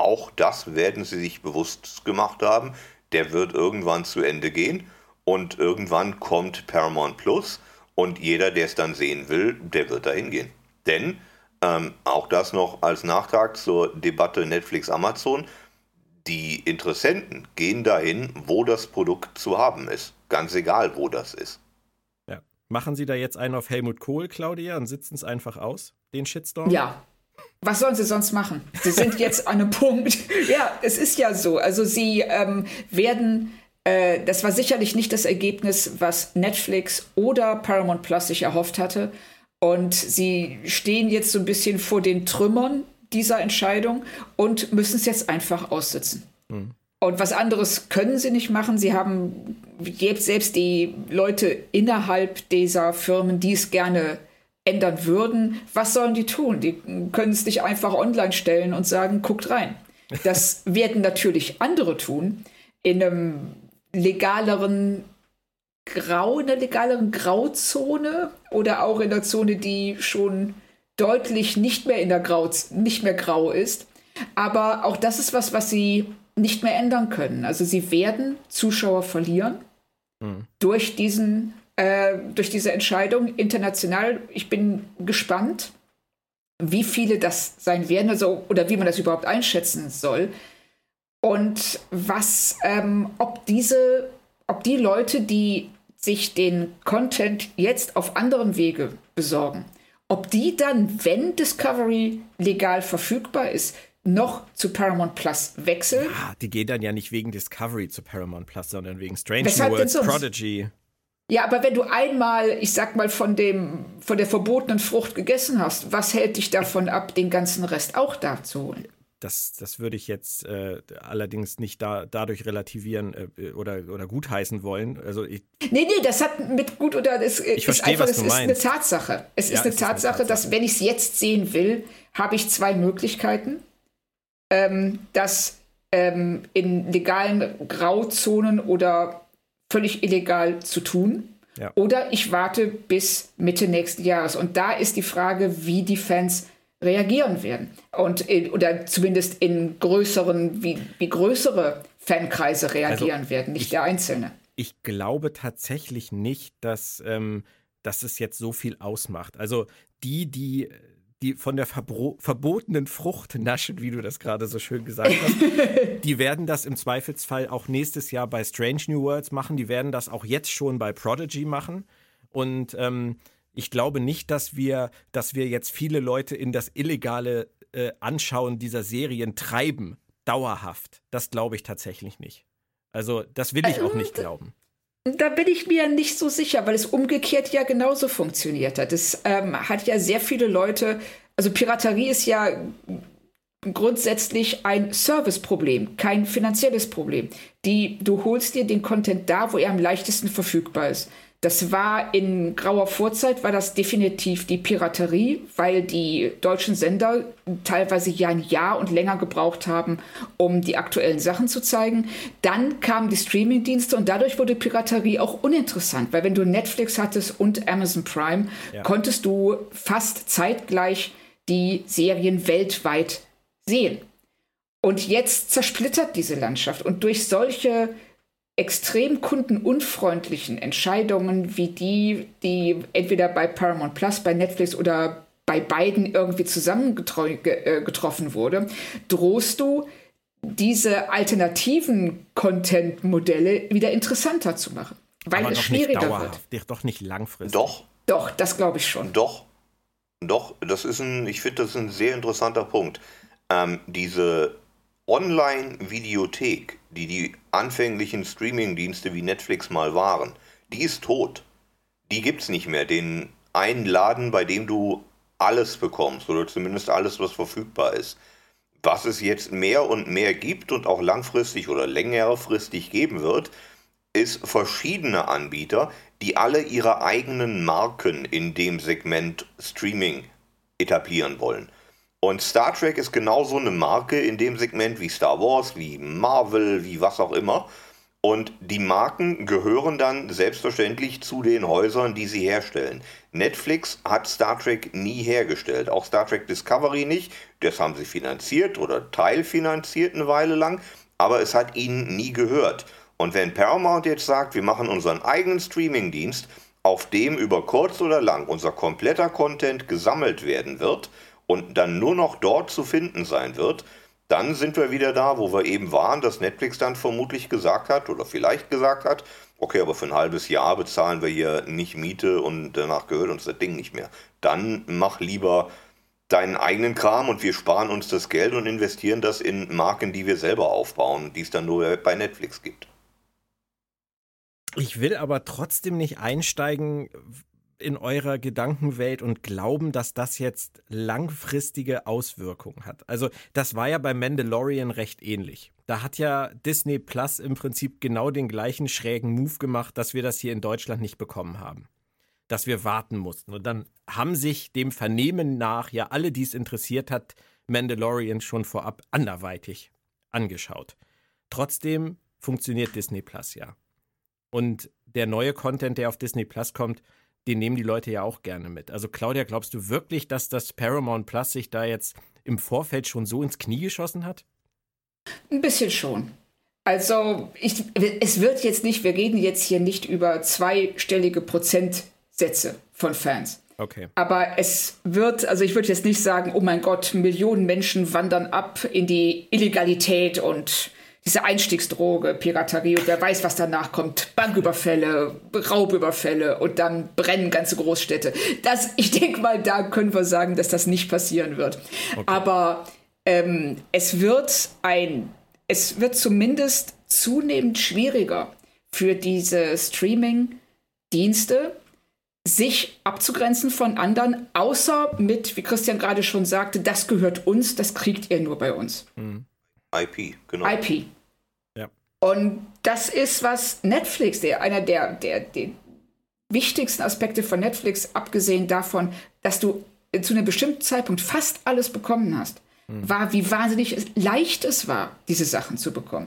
D: auch das werden sie sich bewusst gemacht haben. Der wird irgendwann zu Ende gehen und irgendwann kommt Paramount Plus und jeder, der es dann sehen will, der wird da hingehen. Denn ähm, auch das noch als Nachtrag zur Debatte Netflix-Amazon. Die Interessenten gehen dahin, wo das Produkt zu haben ist. Ganz egal, wo das ist.
B: Ja. Machen Sie da jetzt einen auf Helmut Kohl, Claudia, und sitzen es einfach aus, den Shitstorm?
C: Ja. Was sollen sie sonst machen? Sie sind jetzt an einem Punkt. Ja, es ist ja so. Also sie ähm, werden äh, das war sicherlich nicht das Ergebnis, was Netflix oder Paramount Plus sich erhofft hatte. Und sie stehen jetzt so ein bisschen vor den Trümmern dieser Entscheidung und müssen es jetzt einfach aussitzen. Mhm. Und was anderes können sie nicht machen. Sie haben selbst die Leute innerhalb dieser Firmen, die es gerne ändern würden, was sollen die tun? Die können es nicht einfach online stellen und sagen, guckt rein. Das werden natürlich andere tun, in einem legaleren Grau, in der legaleren Grauzone oder auch in der Zone, die schon deutlich nicht mehr in der Grau, nicht mehr grau ist. Aber auch das ist was, was sie nicht mehr ändern können. Also sie werden Zuschauer verlieren mhm. durch diesen, äh, durch diese Entscheidung international. Ich bin gespannt, wie viele das sein werden, also oder wie man das überhaupt einschätzen soll. Und was, ähm, ob diese, ob die Leute, die sich den Content jetzt auf anderen Wege besorgen, ob die dann, wenn Discovery legal verfügbar ist, noch zu Paramount Plus wechseln.
B: Ja, die gehen dann ja nicht wegen Discovery zu Paramount Plus, sondern wegen Strange Weshalb Worlds, Prodigy.
C: Ja, aber wenn du einmal, ich sag mal, von dem, von der verbotenen Frucht gegessen hast, was hält dich davon ab, den ganzen Rest auch da zu holen?
B: das, das würde ich jetzt äh, allerdings nicht da, dadurch relativieren äh, oder, oder gutheißen wollen. Also ich,
C: nee, nee, das hat mit gut oder das
B: ich ist verstehe, einfach,
C: es ist eine Tatsache. Es ja, ist, eine, es Tatsache, eine Tatsache, dass wenn ich es jetzt sehen will, habe ich zwei Möglichkeiten. Ähm, das ähm, in legalen Grauzonen oder völlig illegal zu tun. Ja. Oder ich warte bis Mitte nächsten Jahres. Und da ist die Frage, wie die Fans reagieren werden. Und in, oder zumindest in größeren, wie, wie größere Fankreise reagieren also werden, nicht ich, der Einzelne.
B: Ich glaube tatsächlich nicht, dass, ähm, dass es jetzt so viel ausmacht. Also die, die die von der Verbro verbotenen Frucht naschen, wie du das gerade so schön gesagt hast, die werden das im Zweifelsfall auch nächstes Jahr bei Strange New Worlds machen. Die werden das auch jetzt schon bei Prodigy machen. Und ähm, ich glaube nicht, dass wir, dass wir jetzt viele Leute in das illegale äh, Anschauen dieser Serien treiben, dauerhaft. Das glaube ich tatsächlich nicht. Also, das will ich auch nicht äh, glauben.
C: Da bin ich mir nicht so sicher, weil es umgekehrt ja genauso funktioniert hat. Es ähm, hat ja sehr viele Leute, also Piraterie ist ja grundsätzlich ein Serviceproblem, kein finanzielles Problem. Die, du holst dir den Content da, wo er am leichtesten verfügbar ist. Das war in grauer Vorzeit, war das definitiv die Piraterie, weil die deutschen Sender teilweise ja ein Jahr und länger gebraucht haben, um die aktuellen Sachen zu zeigen. Dann kamen die Streamingdienste und dadurch wurde Piraterie auch uninteressant, weil wenn du Netflix hattest und Amazon Prime, ja. konntest du fast zeitgleich die Serien weltweit sehen. Und jetzt zersplittert diese Landschaft und durch solche extrem kundenunfreundlichen Entscheidungen wie die, die entweder bei Paramount Plus, bei Netflix oder bei beiden irgendwie zusammengetroffen äh, wurde, drohst du diese alternativen Content-Modelle wieder interessanter zu machen. Weil
B: Aber
C: es
B: doch
C: schwieriger
B: nicht
C: wird.
B: dauerhaft, doch nicht langfristig.
D: Doch,
C: Doch, das glaube ich schon.
D: Doch, doch, das ist ein, ich finde, das ist ein sehr interessanter Punkt. Ähm, diese Online-Videothek, die die anfänglichen Streaming-Dienste wie Netflix mal waren, die ist tot. Die gibt's nicht mehr. Den einen Laden, bei dem du alles bekommst oder zumindest alles, was verfügbar ist. Was es jetzt mehr und mehr gibt und auch langfristig oder längerfristig geben wird, ist verschiedene Anbieter, die alle ihre eigenen Marken in dem Segment Streaming etablieren wollen. Und Star Trek ist genauso eine Marke in dem Segment wie Star Wars, wie Marvel, wie was auch immer. Und die Marken gehören dann selbstverständlich zu den Häusern, die sie herstellen. Netflix hat Star Trek nie hergestellt, auch Star Trek Discovery nicht. Das haben sie finanziert oder teilfinanziert eine Weile lang, aber es hat ihnen nie gehört. Und wenn Paramount jetzt sagt, wir machen unseren eigenen Streamingdienst, auf dem über kurz oder lang unser kompletter Content gesammelt werden wird und dann nur noch dort zu finden sein wird, dann sind wir wieder da, wo wir eben waren, dass Netflix dann vermutlich gesagt hat oder vielleicht gesagt hat, okay, aber für ein halbes Jahr bezahlen wir hier nicht Miete und danach gehört uns das Ding nicht mehr. Dann mach lieber deinen eigenen Kram und wir sparen uns das Geld und investieren das in Marken, die wir selber aufbauen, die es dann nur bei Netflix gibt.
B: Ich will aber trotzdem nicht einsteigen in eurer Gedankenwelt und glauben, dass das jetzt langfristige Auswirkungen hat. Also das war ja bei Mandalorian recht ähnlich. Da hat ja Disney Plus im Prinzip genau den gleichen schrägen Move gemacht, dass wir das hier in Deutschland nicht bekommen haben. Dass wir warten mussten. Und dann haben sich dem Vernehmen nach ja alle, die es interessiert hat, Mandalorian schon vorab anderweitig angeschaut. Trotzdem funktioniert Disney Plus ja. Und der neue Content, der auf Disney Plus kommt, den nehmen die Leute ja auch gerne mit. Also Claudia, glaubst du wirklich, dass das Paramount Plus sich da jetzt im Vorfeld schon so ins Knie geschossen hat?
C: Ein bisschen schon. Also ich, es wird jetzt nicht, wir reden jetzt hier nicht über zweistellige Prozentsätze von Fans.
B: Okay.
C: Aber es wird, also ich würde jetzt nicht sagen, oh mein Gott, Millionen Menschen wandern ab in die Illegalität und diese Einstiegsdroge, Piraterie und wer weiß, was danach kommt. Banküberfälle, Raubüberfälle und dann brennen ganze Großstädte. Das, ich denke mal, da können wir sagen, dass das nicht passieren wird. Okay. Aber ähm, es wird ein, es wird zumindest zunehmend schwieriger für diese Streaming-Dienste, sich abzugrenzen von anderen, außer mit, wie Christian gerade schon sagte, das gehört uns, das kriegt ihr nur bei uns.
D: Mhm. IP, genau.
C: IP.
B: Ja.
C: Und das ist, was Netflix, der einer der, der, der wichtigsten Aspekte von Netflix, abgesehen davon, dass du zu einem bestimmten Zeitpunkt fast alles bekommen hast, hm. war, wie wahnsinnig leicht es war, diese Sachen zu bekommen.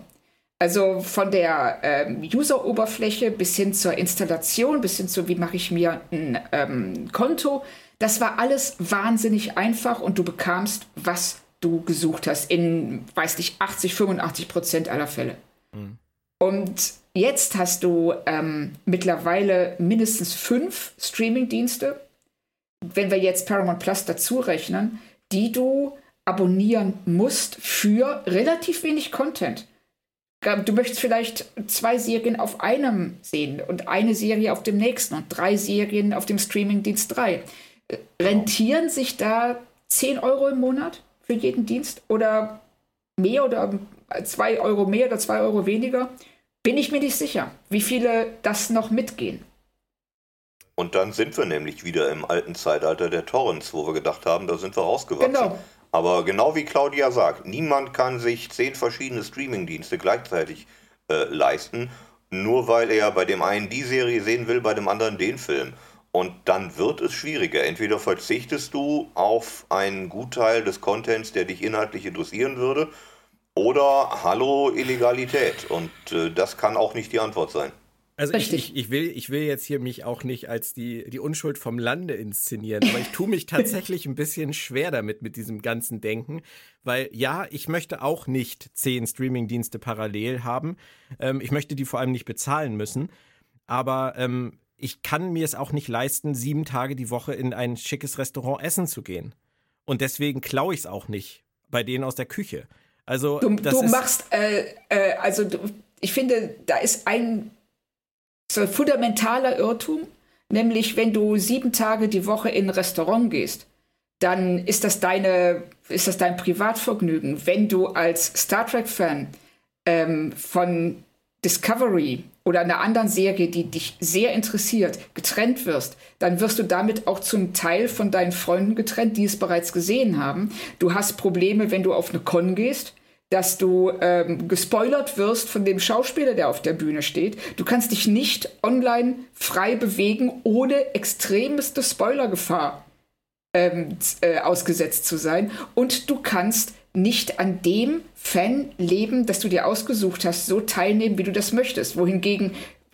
C: Also von der ähm, User-Oberfläche bis hin zur Installation, bis hin zu, wie mache ich mir ein ähm, Konto, das war alles wahnsinnig einfach und du bekamst, was du gesucht hast, in, weiß nicht, 80, 85 Prozent aller Fälle. Mhm. Und jetzt hast du ähm, mittlerweile mindestens fünf Streaming-Dienste, wenn wir jetzt Paramount Plus dazu rechnen, die du abonnieren musst für relativ wenig Content. Du möchtest vielleicht zwei Serien auf einem sehen und eine Serie auf dem nächsten und drei Serien auf dem Streaming-Dienst drei. Rentieren sich da 10 Euro im Monat? Für jeden Dienst oder mehr oder zwei Euro mehr oder zwei Euro weniger, bin ich mir nicht sicher, wie viele das noch mitgehen.
D: Und dann sind wir nämlich wieder im alten Zeitalter der Torrents, wo wir gedacht haben, da sind wir rausgewachsen. Genau. Aber genau wie Claudia sagt, niemand kann sich zehn verschiedene Streamingdienste gleichzeitig äh, leisten, nur weil er bei dem einen die Serie sehen will, bei dem anderen den Film. Und dann wird es schwieriger. Entweder verzichtest du auf einen Gutteil des Contents, der dich inhaltlich interessieren würde, oder hallo Illegalität. Und äh, das kann auch nicht die Antwort sein.
B: Also ich, ich, ich, will, ich will jetzt hier mich auch nicht als die, die Unschuld vom Lande inszenieren, aber ich tue mich tatsächlich ein bisschen schwer damit, mit diesem ganzen Denken, weil ja, ich möchte auch nicht zehn Streamingdienste parallel haben. Ähm, ich möchte die vor allem nicht bezahlen müssen. Aber ähm, ich kann mir es auch nicht leisten, sieben Tage die Woche in ein schickes Restaurant essen zu gehen. Und deswegen klaue ich es auch nicht bei denen aus der Küche. Also
C: du, du machst, äh, äh, also du, ich finde, da ist ein ein fundamentaler Irrtum, nämlich wenn du sieben Tage die Woche in ein Restaurant gehst, dann ist das deine, ist das dein Privatvergnügen. Wenn du als Star Trek-Fan ähm, von Discovery oder einer anderen Serie, die dich sehr interessiert, getrennt wirst, dann wirst du damit auch zum Teil von deinen Freunden getrennt, die es bereits gesehen haben. Du hast Probleme, wenn du auf eine Con gehst, dass du ähm, gespoilert wirst von dem Schauspieler, der auf der Bühne steht. Du kannst dich nicht online frei bewegen, ohne extremste Spoilergefahr ähm, äh, ausgesetzt zu sein. Und du kannst nicht an dem Fanleben, das du dir ausgesucht hast, so teilnehmen, wie du das möchtest. Wohingegen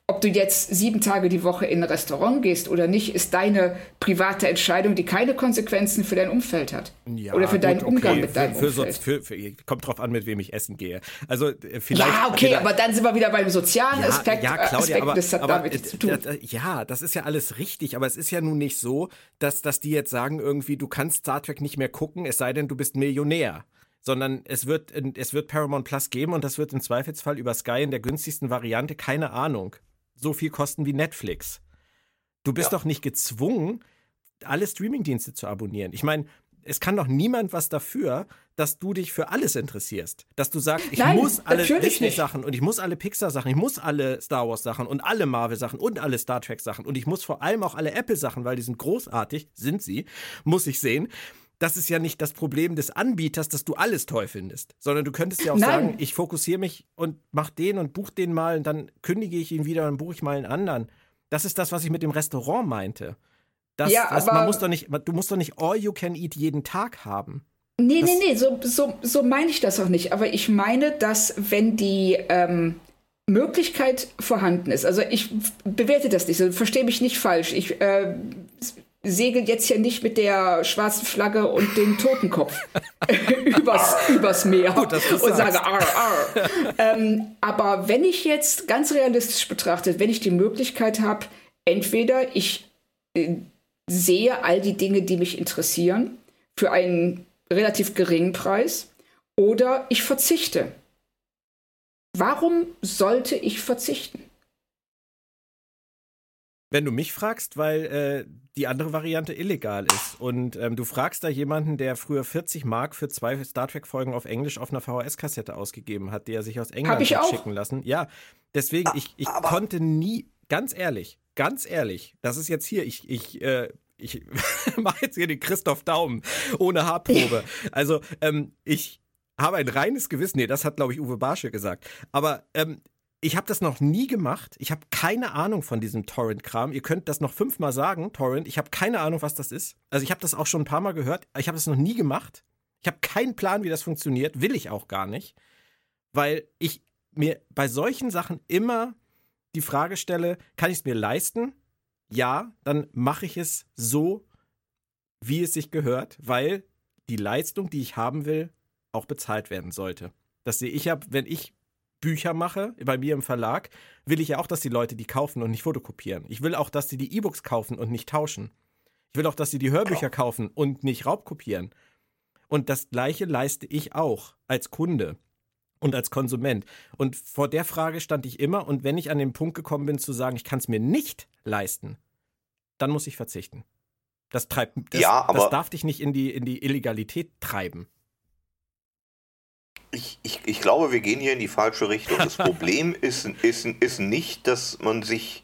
C: ob du jetzt sieben Tage die Woche in ein Restaurant gehst oder nicht, ist deine private Entscheidung, die keine Konsequenzen für dein Umfeld hat. Ja, oder für gut, deinen Umgang okay. mit deinem
B: für,
C: für, Umfeld.
B: Für, für, kommt drauf an, mit wem ich essen gehe. Also äh, vielleicht.
C: Ja, okay, aber dann sind wir wieder beim sozialen ja, Aspekt.
B: Ja, Claudia,
C: Aspekt,
B: aber,
C: das hat
B: aber,
C: damit zu tun.
B: Äh, ja, das ist ja alles richtig, aber es ist ja nun nicht so, dass, dass die jetzt sagen irgendwie, du kannst Star Trek nicht mehr gucken, es sei denn, du bist Millionär sondern es wird, es wird Paramount Plus geben und das wird im Zweifelsfall über Sky in der günstigsten Variante, keine Ahnung, so viel kosten wie Netflix. Du bist ja. doch nicht gezwungen, alle Streamingdienste zu abonnieren. Ich meine, es kann doch niemand was dafür, dass du dich für alles interessierst. Dass du sagst, ich Nein, muss alle Disney-Sachen und ich muss alle Pixar-Sachen, ich muss alle Star Wars-Sachen und alle Marvel-Sachen und alle Star Trek-Sachen und ich muss vor allem auch alle Apple-Sachen, weil die sind großartig, sind sie, muss ich sehen das ist ja nicht das Problem des Anbieters, dass du alles toll findest, sondern du könntest ja auch Nein. sagen, ich fokussiere mich und mach den und buch den mal und dann kündige ich ihn wieder und buche ich mal einen anderen. Das ist das, was ich mit dem Restaurant meinte. Das, ja, das, man muss doch nicht, du musst doch nicht all you can eat jeden Tag haben.
C: Nee, das nee, nee, so, so, so meine ich das auch nicht. Aber ich meine, dass wenn die ähm, Möglichkeit vorhanden ist, also ich bewerte das nicht, also verstehe mich nicht falsch. Ich äh, segelt jetzt hier nicht mit der schwarzen Flagge und dem Totenkopf übers, übers Meer Gut, und sage arr, arr. ähm, aber wenn ich jetzt ganz realistisch betrachtet, wenn ich die Möglichkeit habe, entweder ich äh, sehe all die Dinge, die mich interessieren, für einen relativ geringen Preis, oder ich verzichte. Warum sollte ich verzichten?
B: Wenn du mich fragst, weil äh, die andere Variante illegal ist und ähm, du fragst da jemanden, der früher 40 Mark für zwei Star Trek-Folgen auf Englisch auf einer VHS-Kassette ausgegeben hat, die er sich aus England hat schicken lassen. Ja, deswegen, ich, ich konnte nie, ganz ehrlich, ganz ehrlich, das ist jetzt hier, ich, ich, äh, ich mache jetzt hier den Christoph Daumen ohne Haarprobe. Also, ähm, ich habe ein reines Gewissen. Nee, das hat, glaube ich, Uwe Barsche gesagt. Aber ähm, ich habe das noch nie gemacht. Ich habe keine Ahnung von diesem Torrent-Kram. Ihr könnt das noch fünfmal sagen, Torrent. Ich habe keine Ahnung, was das ist. Also ich habe das auch schon ein paar Mal gehört. Ich habe das noch nie gemacht. Ich habe keinen Plan, wie das funktioniert. Will ich auch gar nicht. Weil ich mir bei solchen Sachen immer die Frage stelle, kann ich es mir leisten? Ja, dann mache ich es so, wie es sich gehört, weil die Leistung, die ich haben will, auch bezahlt werden sollte. Das sehe ich ja, wenn ich Bücher mache, bei mir im Verlag, will ich ja auch, dass die Leute die kaufen und nicht fotokopieren. Ich will auch, dass sie die E-Books kaufen und nicht tauschen. Ich will auch, dass sie die Hörbücher kaufen und nicht raubkopieren. Und das Gleiche leiste ich auch als Kunde und als Konsument. Und vor der Frage stand ich immer. Und wenn ich an den Punkt gekommen bin zu sagen, ich kann es mir nicht leisten, dann muss ich verzichten. Das treibt, das, ja, das darf dich nicht in die, in die Illegalität treiben.
D: Ich, ich, ich glaube, wir gehen hier in die falsche Richtung. Das Problem ist, ist, ist nicht, dass man sich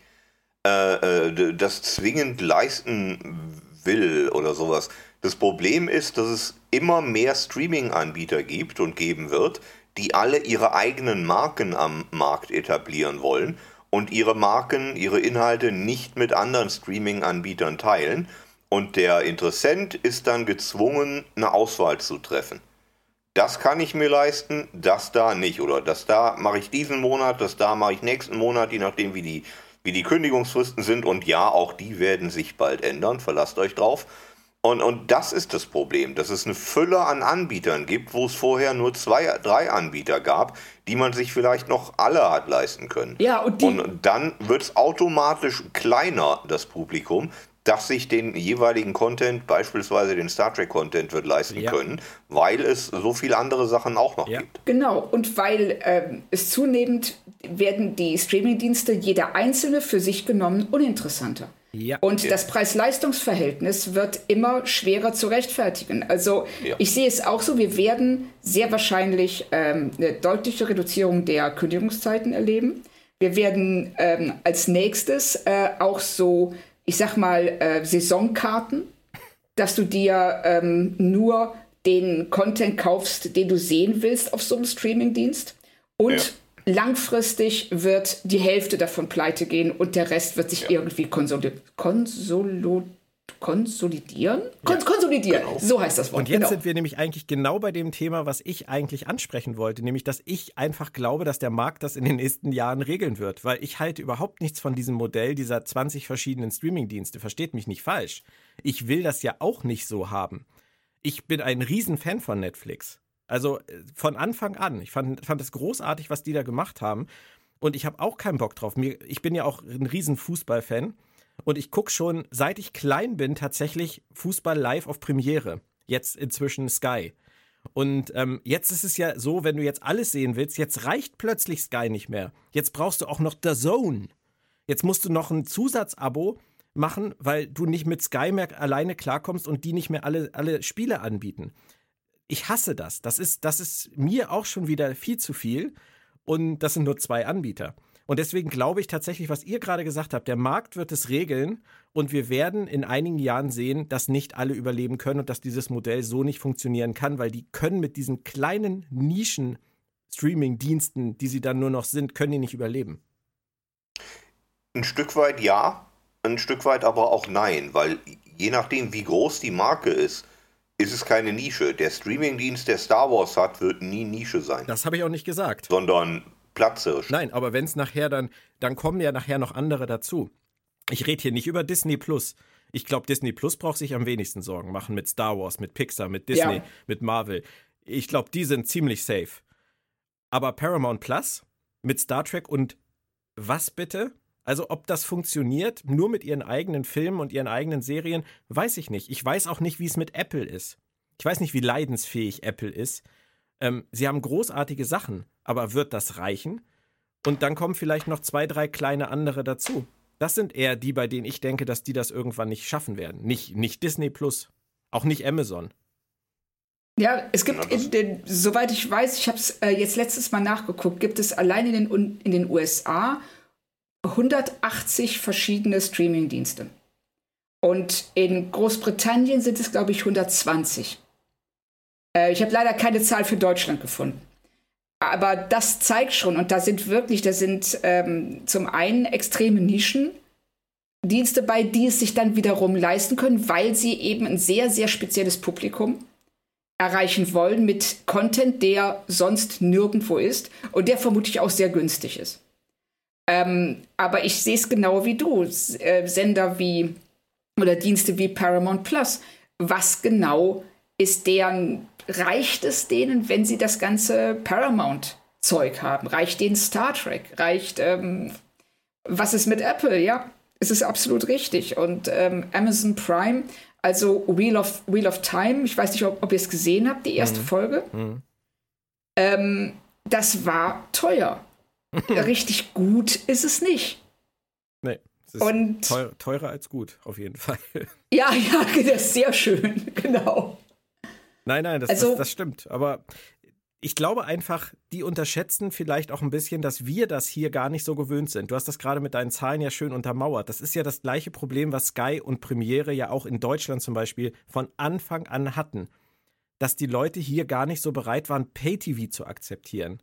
D: äh, äh, das zwingend leisten will oder sowas. Das Problem ist, dass es immer mehr Streaming-Anbieter gibt und geben wird, die alle ihre eigenen Marken am Markt etablieren wollen und ihre Marken, ihre Inhalte nicht mit anderen Streaming-Anbietern teilen. Und der Interessent ist dann gezwungen, eine Auswahl zu treffen das kann ich mir leisten, das da nicht. Oder das da mache ich diesen Monat, das da mache ich nächsten Monat, je nachdem, wie die, wie die Kündigungsfristen sind. Und ja, auch die werden sich bald ändern, verlasst euch drauf. Und, und das ist das Problem, dass es eine Fülle an Anbietern gibt, wo es vorher nur zwei, drei Anbieter gab, die man sich vielleicht noch alle hat leisten können.
C: Ja, und,
D: und dann wird es automatisch kleiner, das Publikum, dass sich den jeweiligen Content, beispielsweise den Star Trek Content, wird leisten ja. können, weil es so viele andere Sachen auch noch ja. gibt.
C: Genau, und weil ähm, es zunehmend werden die Streamingdienste jeder einzelne für sich genommen uninteressanter. Ja. Und ja. das Preis-Leistungs-Verhältnis wird immer schwerer zu rechtfertigen. Also ja. ich sehe es auch so, wir werden sehr wahrscheinlich ähm, eine deutliche Reduzierung der Kündigungszeiten erleben. Wir werden ähm, als nächstes äh, auch so, ich sag mal, äh, Saisonkarten, dass du dir ähm, nur den Content kaufst, den du sehen willst auf so einem Streamingdienst. Und langfristig wird die Hälfte davon pleite gehen und der Rest wird sich ja. irgendwie konsolidieren. Konsolo konsolidieren? Kon ja, konsolidieren, genau. so heißt das Wort.
B: Und jetzt genau. sind wir nämlich eigentlich genau bei dem Thema, was ich eigentlich ansprechen wollte, nämlich, dass ich einfach glaube, dass der Markt das in den nächsten Jahren regeln wird, weil ich halte überhaupt nichts von diesem Modell dieser 20 verschiedenen Streamingdienste. Versteht mich nicht falsch. Ich will das ja auch nicht so haben. Ich bin ein Riesenfan von Netflix. Also äh, von Anfang an. Ich fand, fand es großartig, was die da gemacht haben. Und ich habe auch keinen Bock drauf. Mir, ich bin ja auch ein riesen Fußballfan. Und ich gucke schon, seit ich klein bin, tatsächlich Fußball live auf Premiere. Jetzt inzwischen Sky. Und ähm, jetzt ist es ja so, wenn du jetzt alles sehen willst, jetzt reicht plötzlich Sky nicht mehr. Jetzt brauchst du auch noch The Zone. Jetzt musst du noch ein Zusatzabo machen, weil du nicht mit Sky mehr alleine klarkommst und die nicht mehr alle, alle Spiele anbieten ich hasse das. Das ist, das ist mir auch schon wieder viel zu viel. Und das sind nur zwei Anbieter. Und deswegen glaube ich tatsächlich, was ihr gerade gesagt habt, der Markt wird es regeln und wir werden in einigen Jahren sehen, dass nicht alle überleben können und dass dieses Modell so nicht funktionieren kann, weil die können mit diesen kleinen Nischen Streaming-Diensten, die sie dann nur noch sind, können die nicht überleben.
D: Ein Stück weit ja, ein Stück weit aber auch nein, weil je nachdem, wie groß die Marke ist, ist es keine Nische. Der Streamingdienst, der Star Wars hat, wird nie Nische sein.
B: Das habe ich auch nicht gesagt.
D: Sondern Platzhirsch.
B: Nein, aber wenn es nachher dann, dann kommen ja nachher noch andere dazu. Ich rede hier nicht über Disney Plus. Ich glaube, Disney Plus braucht sich am wenigsten Sorgen machen mit Star Wars, mit Pixar, mit Disney, ja. mit Marvel. Ich glaube, die sind ziemlich safe. Aber Paramount Plus mit Star Trek und was bitte? Also ob das funktioniert, nur mit ihren eigenen Filmen und ihren eigenen Serien, weiß ich nicht. Ich weiß auch nicht, wie es mit Apple ist. Ich weiß nicht, wie leidensfähig Apple ist. Ähm, sie haben großartige Sachen, aber wird das reichen? Und dann kommen vielleicht noch zwei, drei kleine andere dazu. Das sind eher die, bei denen ich denke, dass die das irgendwann nicht schaffen werden. Nicht, nicht Disney Plus, auch nicht Amazon.
C: Ja, es gibt, in den, soweit ich weiß, ich habe es äh, jetzt letztes Mal nachgeguckt, gibt es allein in den, in den USA 180 verschiedene Streaming-Dienste. Und in Großbritannien sind es, glaube ich, 120. Äh, ich habe leider keine Zahl für Deutschland gefunden. Aber das zeigt schon, und da sind wirklich, da sind ähm, zum einen extreme Nischen. Dienste bei, die es sich dann wiederum leisten können, weil sie eben ein sehr, sehr spezielles Publikum erreichen wollen mit Content, der sonst nirgendwo ist und der vermutlich auch sehr günstig ist. Ähm, aber ich sehe es genau wie du. Äh, Sender wie oder Dienste wie Paramount Plus. Was genau ist deren, reicht es denen, wenn sie das ganze Paramount-Zeug haben? Reicht denen Star Trek? Reicht, ähm, was ist mit Apple? Ja, es ist absolut richtig. Und ähm, Amazon Prime, also Wheel of, Wheel of Time, ich weiß nicht, ob, ob ihr es gesehen habt, die erste mhm. Folge. Mhm. Ähm, das war teuer. richtig gut ist es nicht.
B: Nee. Es ist und teurer als gut, auf jeden Fall.
C: Ja, ja, das ist sehr schön, genau.
B: Nein, nein, das, also, das, das stimmt. Aber ich glaube einfach, die unterschätzen vielleicht auch ein bisschen, dass wir das hier gar nicht so gewöhnt sind. Du hast das gerade mit deinen Zahlen ja schön untermauert. Das ist ja das gleiche Problem, was Sky und Premiere ja auch in Deutschland zum Beispiel von Anfang an hatten. Dass die Leute hier gar nicht so bereit waren, Pay-TV zu akzeptieren.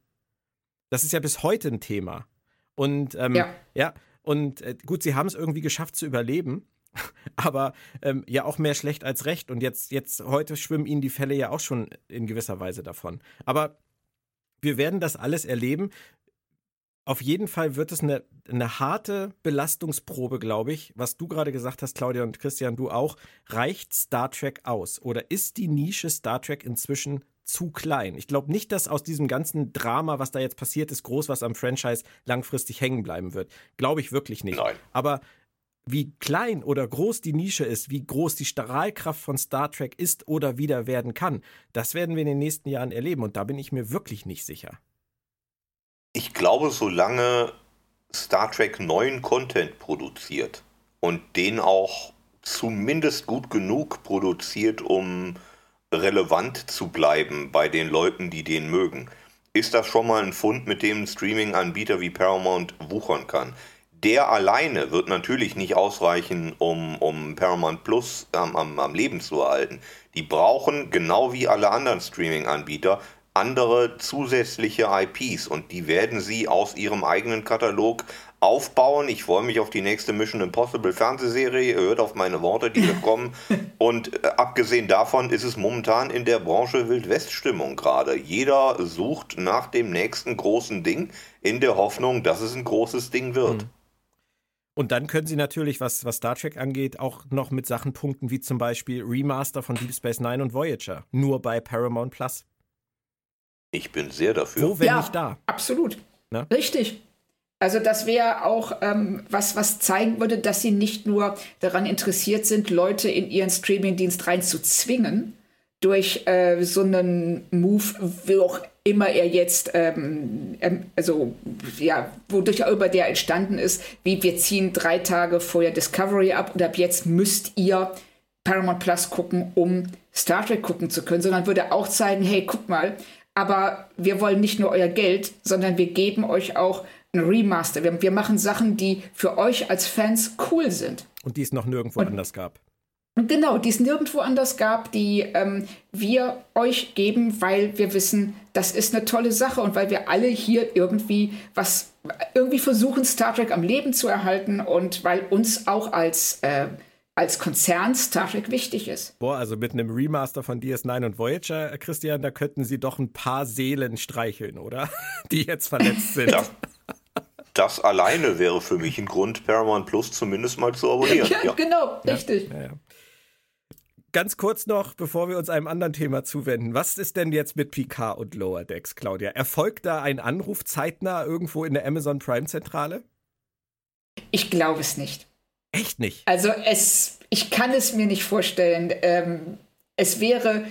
B: Das ist ja bis heute ein Thema. Und ähm, ja. ja, und äh, gut, sie haben es irgendwie geschafft zu überleben. Aber ähm, ja auch mehr schlecht als recht. Und jetzt, jetzt, heute schwimmen ihnen die Fälle ja auch schon in gewisser Weise davon. Aber wir werden das alles erleben. Auf jeden Fall wird es eine, eine harte Belastungsprobe, glaube ich. Was du gerade gesagt hast, Claudia und Christian, du auch. Reicht Star Trek aus? Oder ist die Nische Star Trek inzwischen zu klein. Ich glaube nicht, dass aus diesem ganzen Drama, was da jetzt passiert ist, groß was am Franchise langfristig hängen bleiben wird. Glaube ich wirklich nicht.
D: Nein.
B: Aber wie klein oder groß die Nische ist, wie groß die Strahlkraft von Star Trek ist oder wieder werden kann, das werden wir in den nächsten Jahren erleben und da bin ich mir wirklich nicht sicher.
D: Ich glaube, solange Star Trek neuen Content produziert und den auch zumindest gut genug produziert, um relevant zu bleiben bei den Leuten, die den mögen, ist das schon mal ein Fund, mit dem Streaming-Anbieter wie Paramount wuchern kann. Der alleine wird natürlich nicht ausreichen, um, um Paramount Plus ähm, am, am Leben zu erhalten. Die brauchen, genau wie alle anderen Streaming-Anbieter, andere zusätzliche IPs und die werden sie aus ihrem eigenen Katalog aufbauen. Ich freue mich auf die nächste Mission Impossible Fernsehserie. Ihr hört auf meine Worte, die wir kommen. Und äh, abgesehen davon ist es momentan in der Branche Wildwest-Stimmung gerade. Jeder sucht nach dem nächsten großen Ding in der Hoffnung, dass es ein großes Ding wird.
B: Mhm. Und dann können sie natürlich, was, was Star Trek angeht, auch noch mit Sachen punkten, wie zum Beispiel Remaster von Deep Space Nine und Voyager. Nur bei Paramount Plus.
D: Ich bin sehr dafür.
B: Wo, wenn ja, nicht da?
C: Absolut. Na? Richtig. Also das wäre auch ähm, was, was zeigen würde, dass sie nicht nur daran interessiert sind, Leute in ihren Streamingdienst reinzuzwingen, durch äh, so einen Move, wie auch immer er jetzt, ähm, ähm, also ja, wodurch auch immer der entstanden ist, wie wir ziehen drei Tage vorher Discovery ab und ab jetzt müsst ihr Paramount Plus gucken, um Star Trek gucken zu können, sondern würde auch zeigen, hey, guck mal, aber wir wollen nicht nur euer Geld, sondern wir geben euch auch ein Remaster. Wir, wir machen Sachen, die für euch als Fans cool sind.
B: Und die es noch nirgendwo Und, anders gab.
C: Genau, die es nirgendwo anders gab, die ähm, wir euch geben, weil wir wissen, das ist eine tolle Sache und weil wir alle hier irgendwie was, irgendwie versuchen, Star Trek am Leben zu erhalten und weil uns auch als äh, als Konzern Star Trek wichtig ist.
B: Boah, also mit einem Remaster von DS9 und Voyager, Christian, da könnten sie doch ein paar Seelen streicheln, oder? Die jetzt verletzt sind.
D: Ja. Das alleine wäre für mich ein Grund, Paramount Plus zumindest mal zu abonnieren.
C: Ja, ja. genau, richtig. Ja,
B: Ganz kurz noch, bevor wir uns einem anderen Thema zuwenden. Was ist denn jetzt mit Picard und Lower Decks, Claudia? Erfolgt da ein Anruf zeitnah irgendwo in der Amazon Prime Zentrale?
C: Ich glaube es nicht.
B: Echt nicht?
C: Also es, ich kann es mir nicht vorstellen. Ähm, es wäre,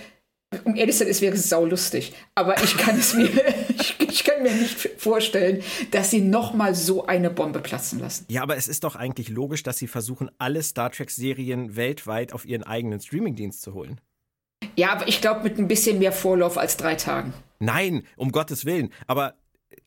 C: um ehrlich zu sein, es wäre saulustig. Aber ich kann es mir, ich, ich, kann mir nicht vorstellen, dass sie nochmal so eine Bombe platzen lassen.
B: Ja, aber es ist doch eigentlich logisch, dass sie versuchen, alle Star Trek-Serien weltweit auf ihren eigenen Streamingdienst zu holen.
C: Ja, aber ich glaube mit ein bisschen mehr Vorlauf als drei Tagen.
B: Nein, um Gottes Willen. Aber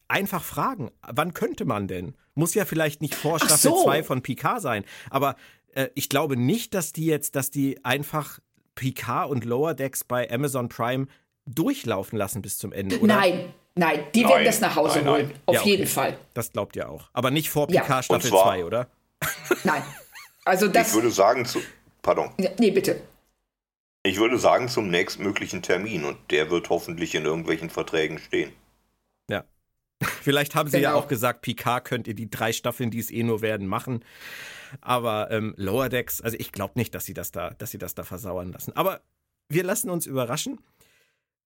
B: einfach fragen, wann könnte man denn? Muss ja vielleicht nicht vor Staffel 2 so. von Picard sein, aber äh, ich glaube nicht, dass die jetzt, dass die einfach Picard und Lower Decks bei Amazon Prime durchlaufen lassen bis zum Ende, oder?
C: Nein, nein, die nein, werden das nach Hause nein, holen. Nein. Auf ja, okay. jeden Fall.
B: Das glaubt ihr auch. Aber nicht vor Picard ja. Staffel 2, oder?
C: Nein. Also das.
D: Ich würde sagen zu. Pardon.
C: Nee, bitte.
D: Ich würde sagen zum nächstmöglichen Termin und der wird hoffentlich in irgendwelchen Verträgen stehen.
B: Vielleicht haben sie genau. ja auch gesagt, Picard könnt ihr die drei Staffeln, die es eh nur werden, machen. Aber ähm, Lower Decks, also ich glaube nicht, dass sie das da, dass sie das da versauern lassen. Aber wir lassen uns überraschen.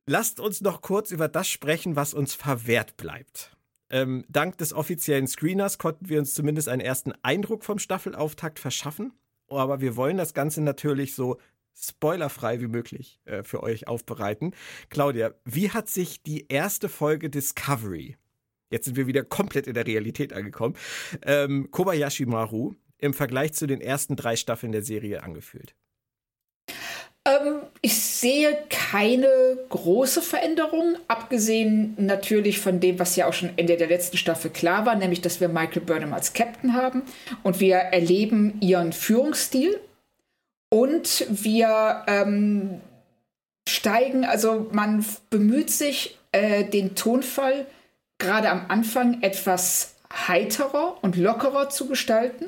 B: Lasst uns noch kurz über das sprechen, was uns verwehrt bleibt. Ähm, dank des offiziellen Screeners konnten wir uns zumindest einen ersten Eindruck vom Staffelauftakt verschaffen. Aber wir wollen das Ganze natürlich so spoilerfrei wie möglich äh, für euch aufbereiten. Claudia, wie hat sich die erste Folge Discovery jetzt sind wir wieder komplett in der Realität angekommen, ähm, Kobayashi Maru im Vergleich zu den ersten drei Staffeln der Serie angefühlt?
C: Ähm, ich sehe keine große Veränderung, abgesehen natürlich von dem, was ja auch schon Ende der letzten Staffel klar war, nämlich, dass wir Michael Burnham als Captain haben und wir erleben ihren Führungsstil und wir ähm, steigen, also man bemüht sich, äh, den Tonfall gerade am Anfang etwas heiterer und lockerer zu gestalten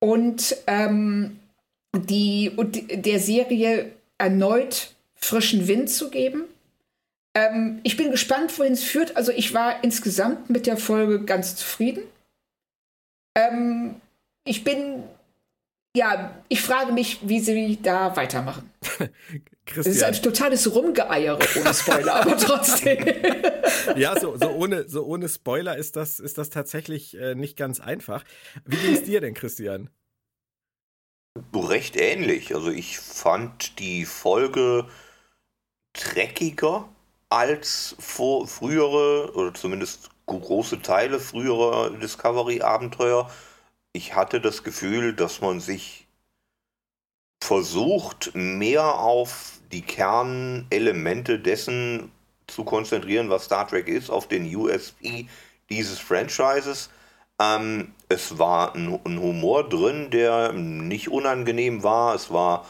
C: und ähm, die und der Serie erneut frischen Wind zu geben. Ähm, ich bin gespannt, wohin es führt. Also ich war insgesamt mit der Folge ganz zufrieden. Ähm, ich bin ja, ich frage mich, wie sie da weitermachen. Es ist ein totales Rumgeeiere ohne Spoiler, aber trotzdem.
B: ja, so, so, ohne, so ohne Spoiler ist das, ist das tatsächlich äh, nicht ganz einfach. Wie ging es dir denn, Christian?
D: Recht ähnlich. Also ich fand die Folge dreckiger als vor frühere oder zumindest große Teile früherer Discovery-Abenteuer. Ich hatte das Gefühl, dass man sich versucht, mehr auf die Kernelemente dessen zu konzentrieren, was Star Trek ist, auf den USP dieses Franchises. Ähm, es war ein, ein, Humor drin, der nicht unangenehm war. Es war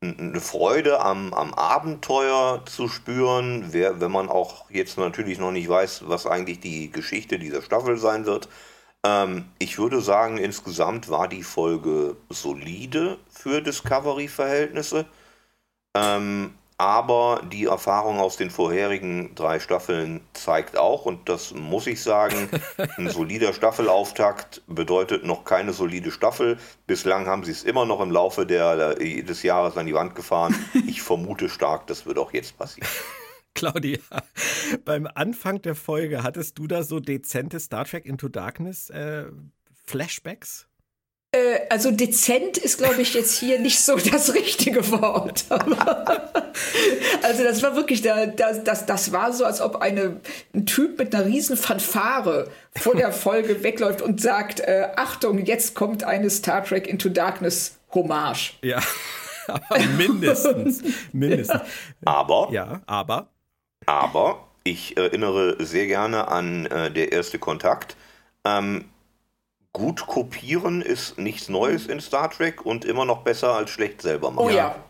D: eine Freude am, am Abenteuer zu spüren, wer, wenn man auch jetzt natürlich noch nicht weiß, was eigentlich die Geschichte dieser Staffel sein wird. Ähm, ich würde sagen, insgesamt war die Folge solide für Discovery-Verhältnisse. Ähm, aber die Erfahrung aus den vorherigen drei Staffeln zeigt auch, und das muss ich sagen, ein solider Staffelauftakt bedeutet noch keine solide Staffel. Bislang haben sie es immer noch im Laufe der, des Jahres an die Wand gefahren. Ich vermute stark, das wird auch jetzt passieren.
B: Claudia, beim Anfang der Folge hattest du da so dezente Star Trek Into Darkness äh, Flashbacks?
C: Äh, also dezent ist, glaube ich, jetzt hier nicht so das richtige Wort. also das war wirklich, das, das, das war so, als ob eine, ein Typ mit einer riesen Fanfare vor der Folge wegläuft und sagt, äh, Achtung, jetzt kommt eine Star Trek Into Darkness Hommage.
B: Ja, aber mindestens. mindestens.
D: Aber.
B: Ja, aber.
D: Aber ich erinnere sehr gerne an äh, der erste Kontakt. Ähm, gut kopieren ist nichts Neues in Star Trek und immer noch besser als schlecht selber
C: machen. Oh ja.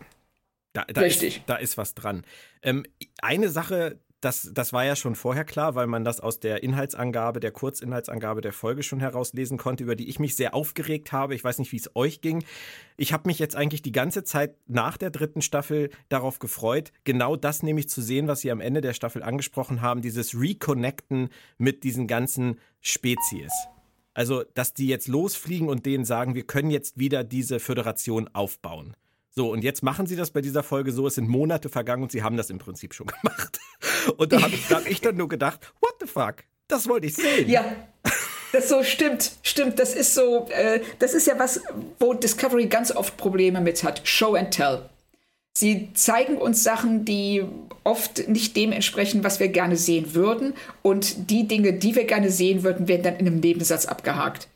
B: Da, da Richtig. Ist, da ist was dran. Ähm, eine Sache, das, das war ja schon vorher klar, weil man das aus der Inhaltsangabe, der Kurzinhaltsangabe der Folge schon herauslesen konnte, über die ich mich sehr aufgeregt habe. Ich weiß nicht, wie es euch ging. Ich habe mich jetzt eigentlich die ganze Zeit nach der dritten Staffel darauf gefreut, genau das nämlich zu sehen, was Sie am Ende der Staffel angesprochen haben, dieses Reconnecten mit diesen ganzen Spezies. Also, dass die jetzt losfliegen und denen sagen, wir können jetzt wieder diese Föderation aufbauen. So, und jetzt machen sie das bei dieser Folge so, es sind Monate vergangen und sie haben das im Prinzip schon gemacht. Und da habe ich, hab ich dann nur gedacht, what the fuck? Das wollte ich sehen.
C: Ja. Das so stimmt, stimmt. Das ist so, äh, das ist ja was, wo Discovery ganz oft Probleme mit hat. Show and tell. Sie zeigen uns Sachen, die oft nicht dem entsprechen, was wir gerne sehen würden. Und die Dinge, die wir gerne sehen würden, werden dann in einem Nebensatz abgehakt.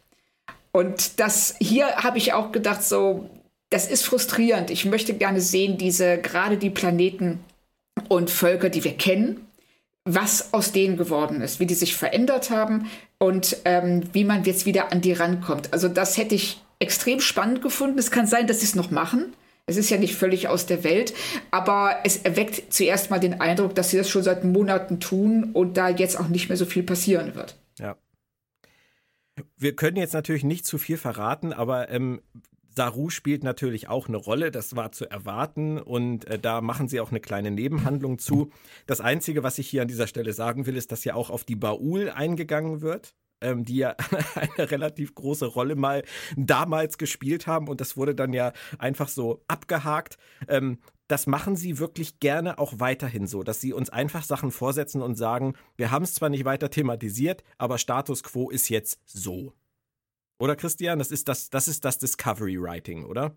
C: Und das hier habe ich auch gedacht, so, das ist frustrierend. Ich möchte gerne sehen, diese, gerade die Planeten und Völker, die wir kennen, was aus denen geworden ist, wie die sich verändert haben und ähm, wie man jetzt wieder an die rankommt. Also das hätte ich extrem spannend gefunden. Es kann sein, dass sie es noch machen. Es ist ja nicht völlig aus der Welt, aber es erweckt zuerst mal den Eindruck, dass sie das schon seit Monaten tun und da jetzt auch nicht mehr so viel passieren wird.
B: Ja. Wir können jetzt natürlich nicht zu viel verraten, aber ähm, Saru spielt natürlich auch eine Rolle, das war zu erwarten und äh, da machen sie auch eine kleine Nebenhandlung zu. Das Einzige, was ich hier an dieser Stelle sagen will, ist, dass ja auch auf die Baul eingegangen wird ähm, die ja eine relativ große Rolle mal damals gespielt haben und das wurde dann ja einfach so abgehakt. Ähm, das machen sie wirklich gerne auch weiterhin so, dass sie uns einfach Sachen vorsetzen und sagen, wir haben es zwar nicht weiter thematisiert, aber Status quo ist jetzt so. Oder Christian, das ist das, das ist das Discovery Writing, oder?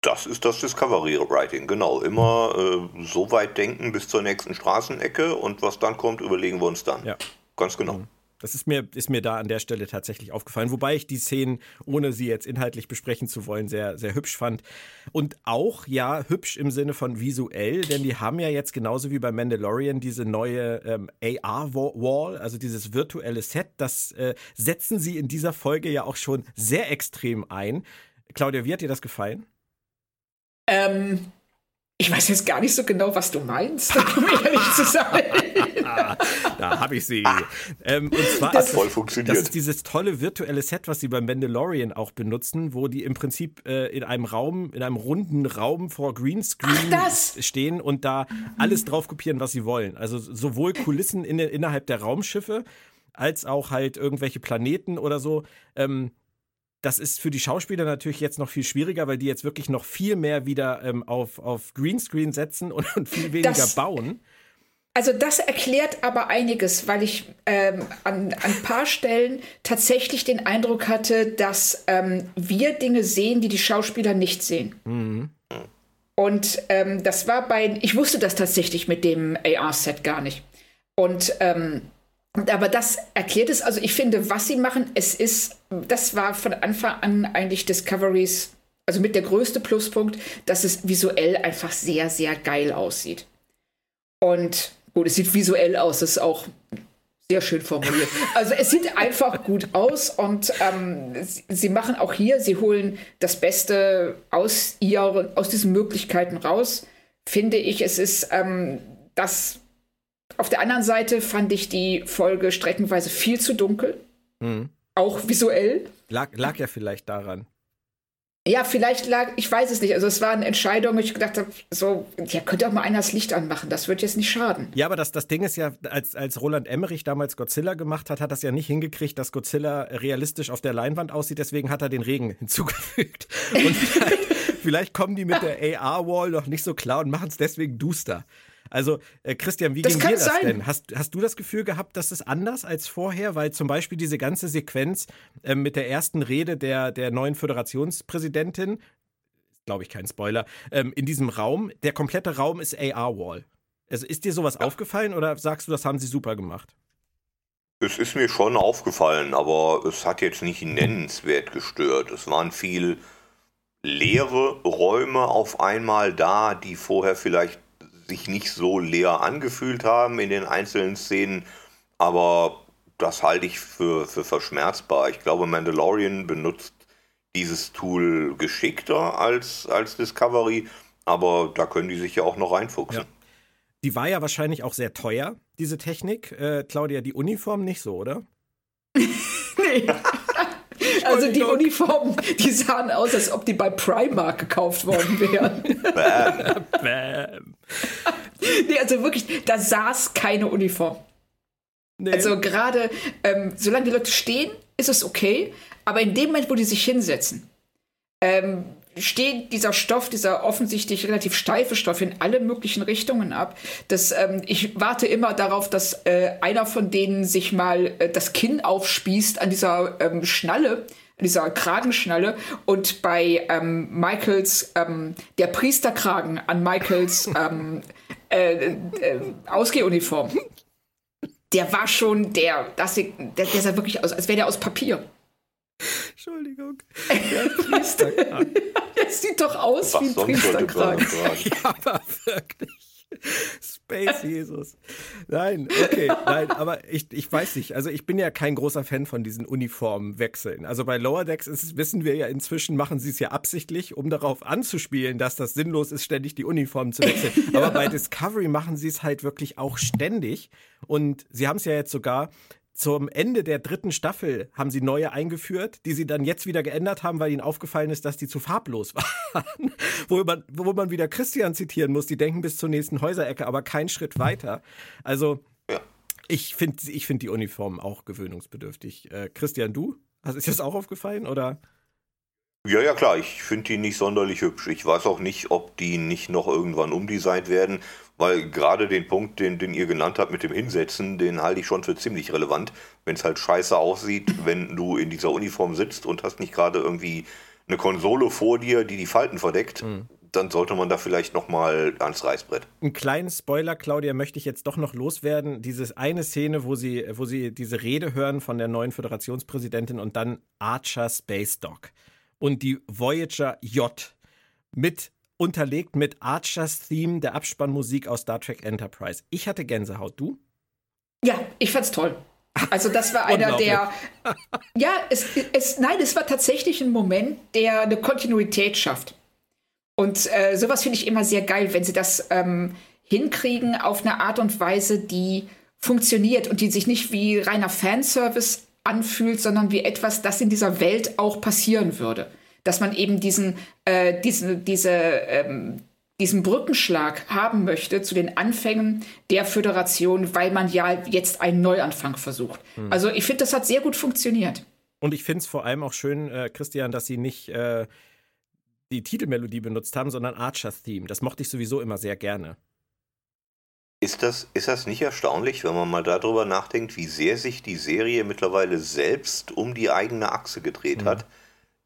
D: Das ist das Discovery Writing, genau. Immer äh, so weit denken bis zur nächsten Straßenecke und was dann kommt, überlegen wir uns dann. Ja. Ganz genau. Mhm.
B: Das ist mir, ist mir da an der Stelle tatsächlich aufgefallen, wobei ich die Szenen, ohne sie jetzt inhaltlich besprechen zu wollen, sehr, sehr hübsch fand. Und auch, ja, hübsch im Sinne von visuell, denn die haben ja jetzt genauso wie bei Mandalorian diese neue ähm, AR-Wall, also dieses virtuelle Set, das äh, setzen sie in dieser Folge ja auch schon sehr extrem ein. Claudia, wie hat dir das gefallen?
C: Ähm, ich weiß jetzt gar nicht so genau, was du meinst, um ehrlich zu sein.
B: da habe ich sie. Ähm, und zwar
D: das, ist, voll funktioniert.
B: das ist dieses tolle virtuelle Set, was sie beim Mandalorian auch benutzen, wo die im Prinzip äh, in einem Raum, in einem runden Raum vor Greenscreen stehen und da alles drauf kopieren, was sie wollen. Also sowohl Kulissen in, innerhalb der Raumschiffe als auch halt irgendwelche Planeten oder so. Ähm, das ist für die Schauspieler natürlich jetzt noch viel schwieriger, weil die jetzt wirklich noch viel mehr wieder ähm, auf, auf Greenscreen setzen und, und viel weniger das, bauen.
C: Also das erklärt aber einiges, weil ich ähm, an, an ein paar Stellen tatsächlich den Eindruck hatte, dass ähm, wir Dinge sehen, die die Schauspieler nicht sehen. Mhm. Und ähm, das war bei, ich wusste das tatsächlich mit dem AR-Set gar nicht. Und ähm, Aber das erklärt es. Also ich finde, was sie machen, es ist, das war von Anfang an eigentlich Discoveries, also mit der größte Pluspunkt, dass es visuell einfach sehr, sehr geil aussieht. Und gut, es sieht visuell aus, das ist auch sehr schön formuliert. Also es sieht einfach gut aus und ähm, sie, machen auch hier, sie holen das Beste aus ihren, aus diesen Möglichkeiten raus. Finde ich, es ist ähm, das auf der anderen Seite fand ich die Folge streckenweise viel zu dunkel. Mhm. Auch visuell.
B: Lag, lag ja vielleicht daran.
C: Ja, vielleicht lag, ich weiß es nicht. Also es war eine Entscheidung, wo ich gedacht habe, so, ja, könnte auch mal einer das Licht anmachen, das wird jetzt nicht schaden.
B: Ja, aber das, das Ding ist ja, als, als Roland Emmerich damals Godzilla gemacht hat, hat das ja nicht hingekriegt, dass Godzilla realistisch auf der Leinwand aussieht, deswegen hat er den Regen hinzugefügt. Und vielleicht, vielleicht kommen die mit der AR-Wall noch nicht so klar und machen es deswegen duster. Also, äh, Christian, wie das ging dir das sein. denn? Hast, hast du das Gefühl gehabt, dass es anders als vorher? Weil zum Beispiel diese ganze Sequenz äh, mit der ersten Rede der, der neuen Föderationspräsidentin, glaube ich kein Spoiler, ähm, in diesem Raum, der komplette Raum ist AR-Wall. Also ist dir sowas ja. aufgefallen oder sagst du, das haben sie super gemacht?
D: Es ist mir schon aufgefallen, aber es hat jetzt nicht nennenswert gestört. Es waren viel leere Räume auf einmal da, die vorher vielleicht sich nicht so leer angefühlt haben in den einzelnen Szenen, aber das halte ich für, für verschmerzbar. Ich glaube, Mandalorian benutzt dieses Tool geschickter als, als Discovery, aber da können die sich ja auch noch reinfuchsen. Ja.
B: Die war ja wahrscheinlich auch sehr teuer, diese Technik. Äh, Claudia, die Uniform nicht so, oder?
C: nee. Also die Uniformen, die sahen aus, als ob die bei Primark gekauft worden wären. Bam. Bam. nee, also wirklich, da saß keine Uniform. Nee. Also gerade, ähm, solange die Leute stehen, ist es okay. Aber in dem Moment, wo die sich hinsetzen, ähm, steht dieser Stoff, dieser offensichtlich relativ steife Stoff in alle möglichen Richtungen ab. Das, ähm, ich warte immer darauf, dass äh, einer von denen sich mal äh, das Kinn aufspießt an dieser ähm, Schnalle, an dieser Kragenschnalle und bei ähm, Michaels, ähm, der Priesterkragen an Michaels ähm, äh, äh, Ausgehuniform. Der war schon der, das, der, der sah wirklich aus, als wäre der aus Papier.
B: Entschuldigung.
C: Der Priesterkragen. Das sieht doch aus Was wie ein Priesterkragen.
B: Ja, aber wirklich. Space Jesus. Nein, okay, nein, aber ich, ich weiß nicht. Also ich bin ja kein großer Fan von diesen Uniformwechseln. Also bei Lower Decks ist, wissen wir ja inzwischen, machen sie es ja absichtlich, um darauf anzuspielen, dass das sinnlos ist, ständig die Uniformen zu wechseln. ja. Aber bei Discovery machen sie es halt wirklich auch ständig. Und sie haben es ja jetzt sogar zum Ende der dritten Staffel haben sie neue eingeführt, die sie dann jetzt wieder geändert haben, weil ihnen aufgefallen ist, dass die zu farblos waren. wo, man, wo man wieder Christian zitieren muss, die denken bis zur nächsten Häuserecke, aber keinen Schritt weiter. Also, ich finde ich find die Uniformen auch gewöhnungsbedürftig. Äh, Christian, du? Ist dir das auch aufgefallen oder?
D: Ja, ja, klar. Ich finde die nicht sonderlich hübsch. Ich weiß auch nicht, ob die nicht noch irgendwann umdesignt werden. Weil gerade den Punkt, den, den ihr genannt habt mit dem Hinsetzen, den halte ich schon für ziemlich relevant. Wenn es halt scheiße aussieht, wenn du in dieser Uniform sitzt und hast nicht gerade irgendwie eine Konsole vor dir, die die Falten verdeckt, mhm. dann sollte man da vielleicht noch mal ans Reißbrett.
B: Einen kleinen Spoiler, Claudia, möchte ich jetzt doch noch loswerden. Diese eine Szene, wo sie, wo sie diese Rede hören von der neuen Föderationspräsidentin und dann Archer Space Dog und die Voyager J mit unterlegt mit Archers Theme der Abspannmusik aus Star Trek Enterprise. Ich hatte Gänsehaut, du?
C: Ja, ich fand's toll. Also das war einer der. ja, es, es, nein, es war tatsächlich ein Moment, der eine Kontinuität schafft. Und äh, sowas finde ich immer sehr geil, wenn sie das ähm, hinkriegen auf eine Art und Weise, die funktioniert und die sich nicht wie reiner Fanservice anfühlt, sondern wie etwas, das in dieser Welt auch passieren würde dass man eben diesen, äh, diesen, diese, ähm, diesen Brückenschlag haben möchte zu den Anfängen der Föderation, weil man ja jetzt einen Neuanfang versucht. Mhm. Also ich finde, das hat sehr gut funktioniert.
B: Und ich finde es vor allem auch schön, äh, Christian, dass sie nicht äh, die Titelmelodie benutzt haben, sondern Archers Theme. Das mochte ich sowieso immer sehr gerne.
D: Ist das, ist das nicht erstaunlich, wenn man mal darüber nachdenkt, wie sehr sich die Serie mittlerweile selbst um die eigene Achse gedreht mhm. hat?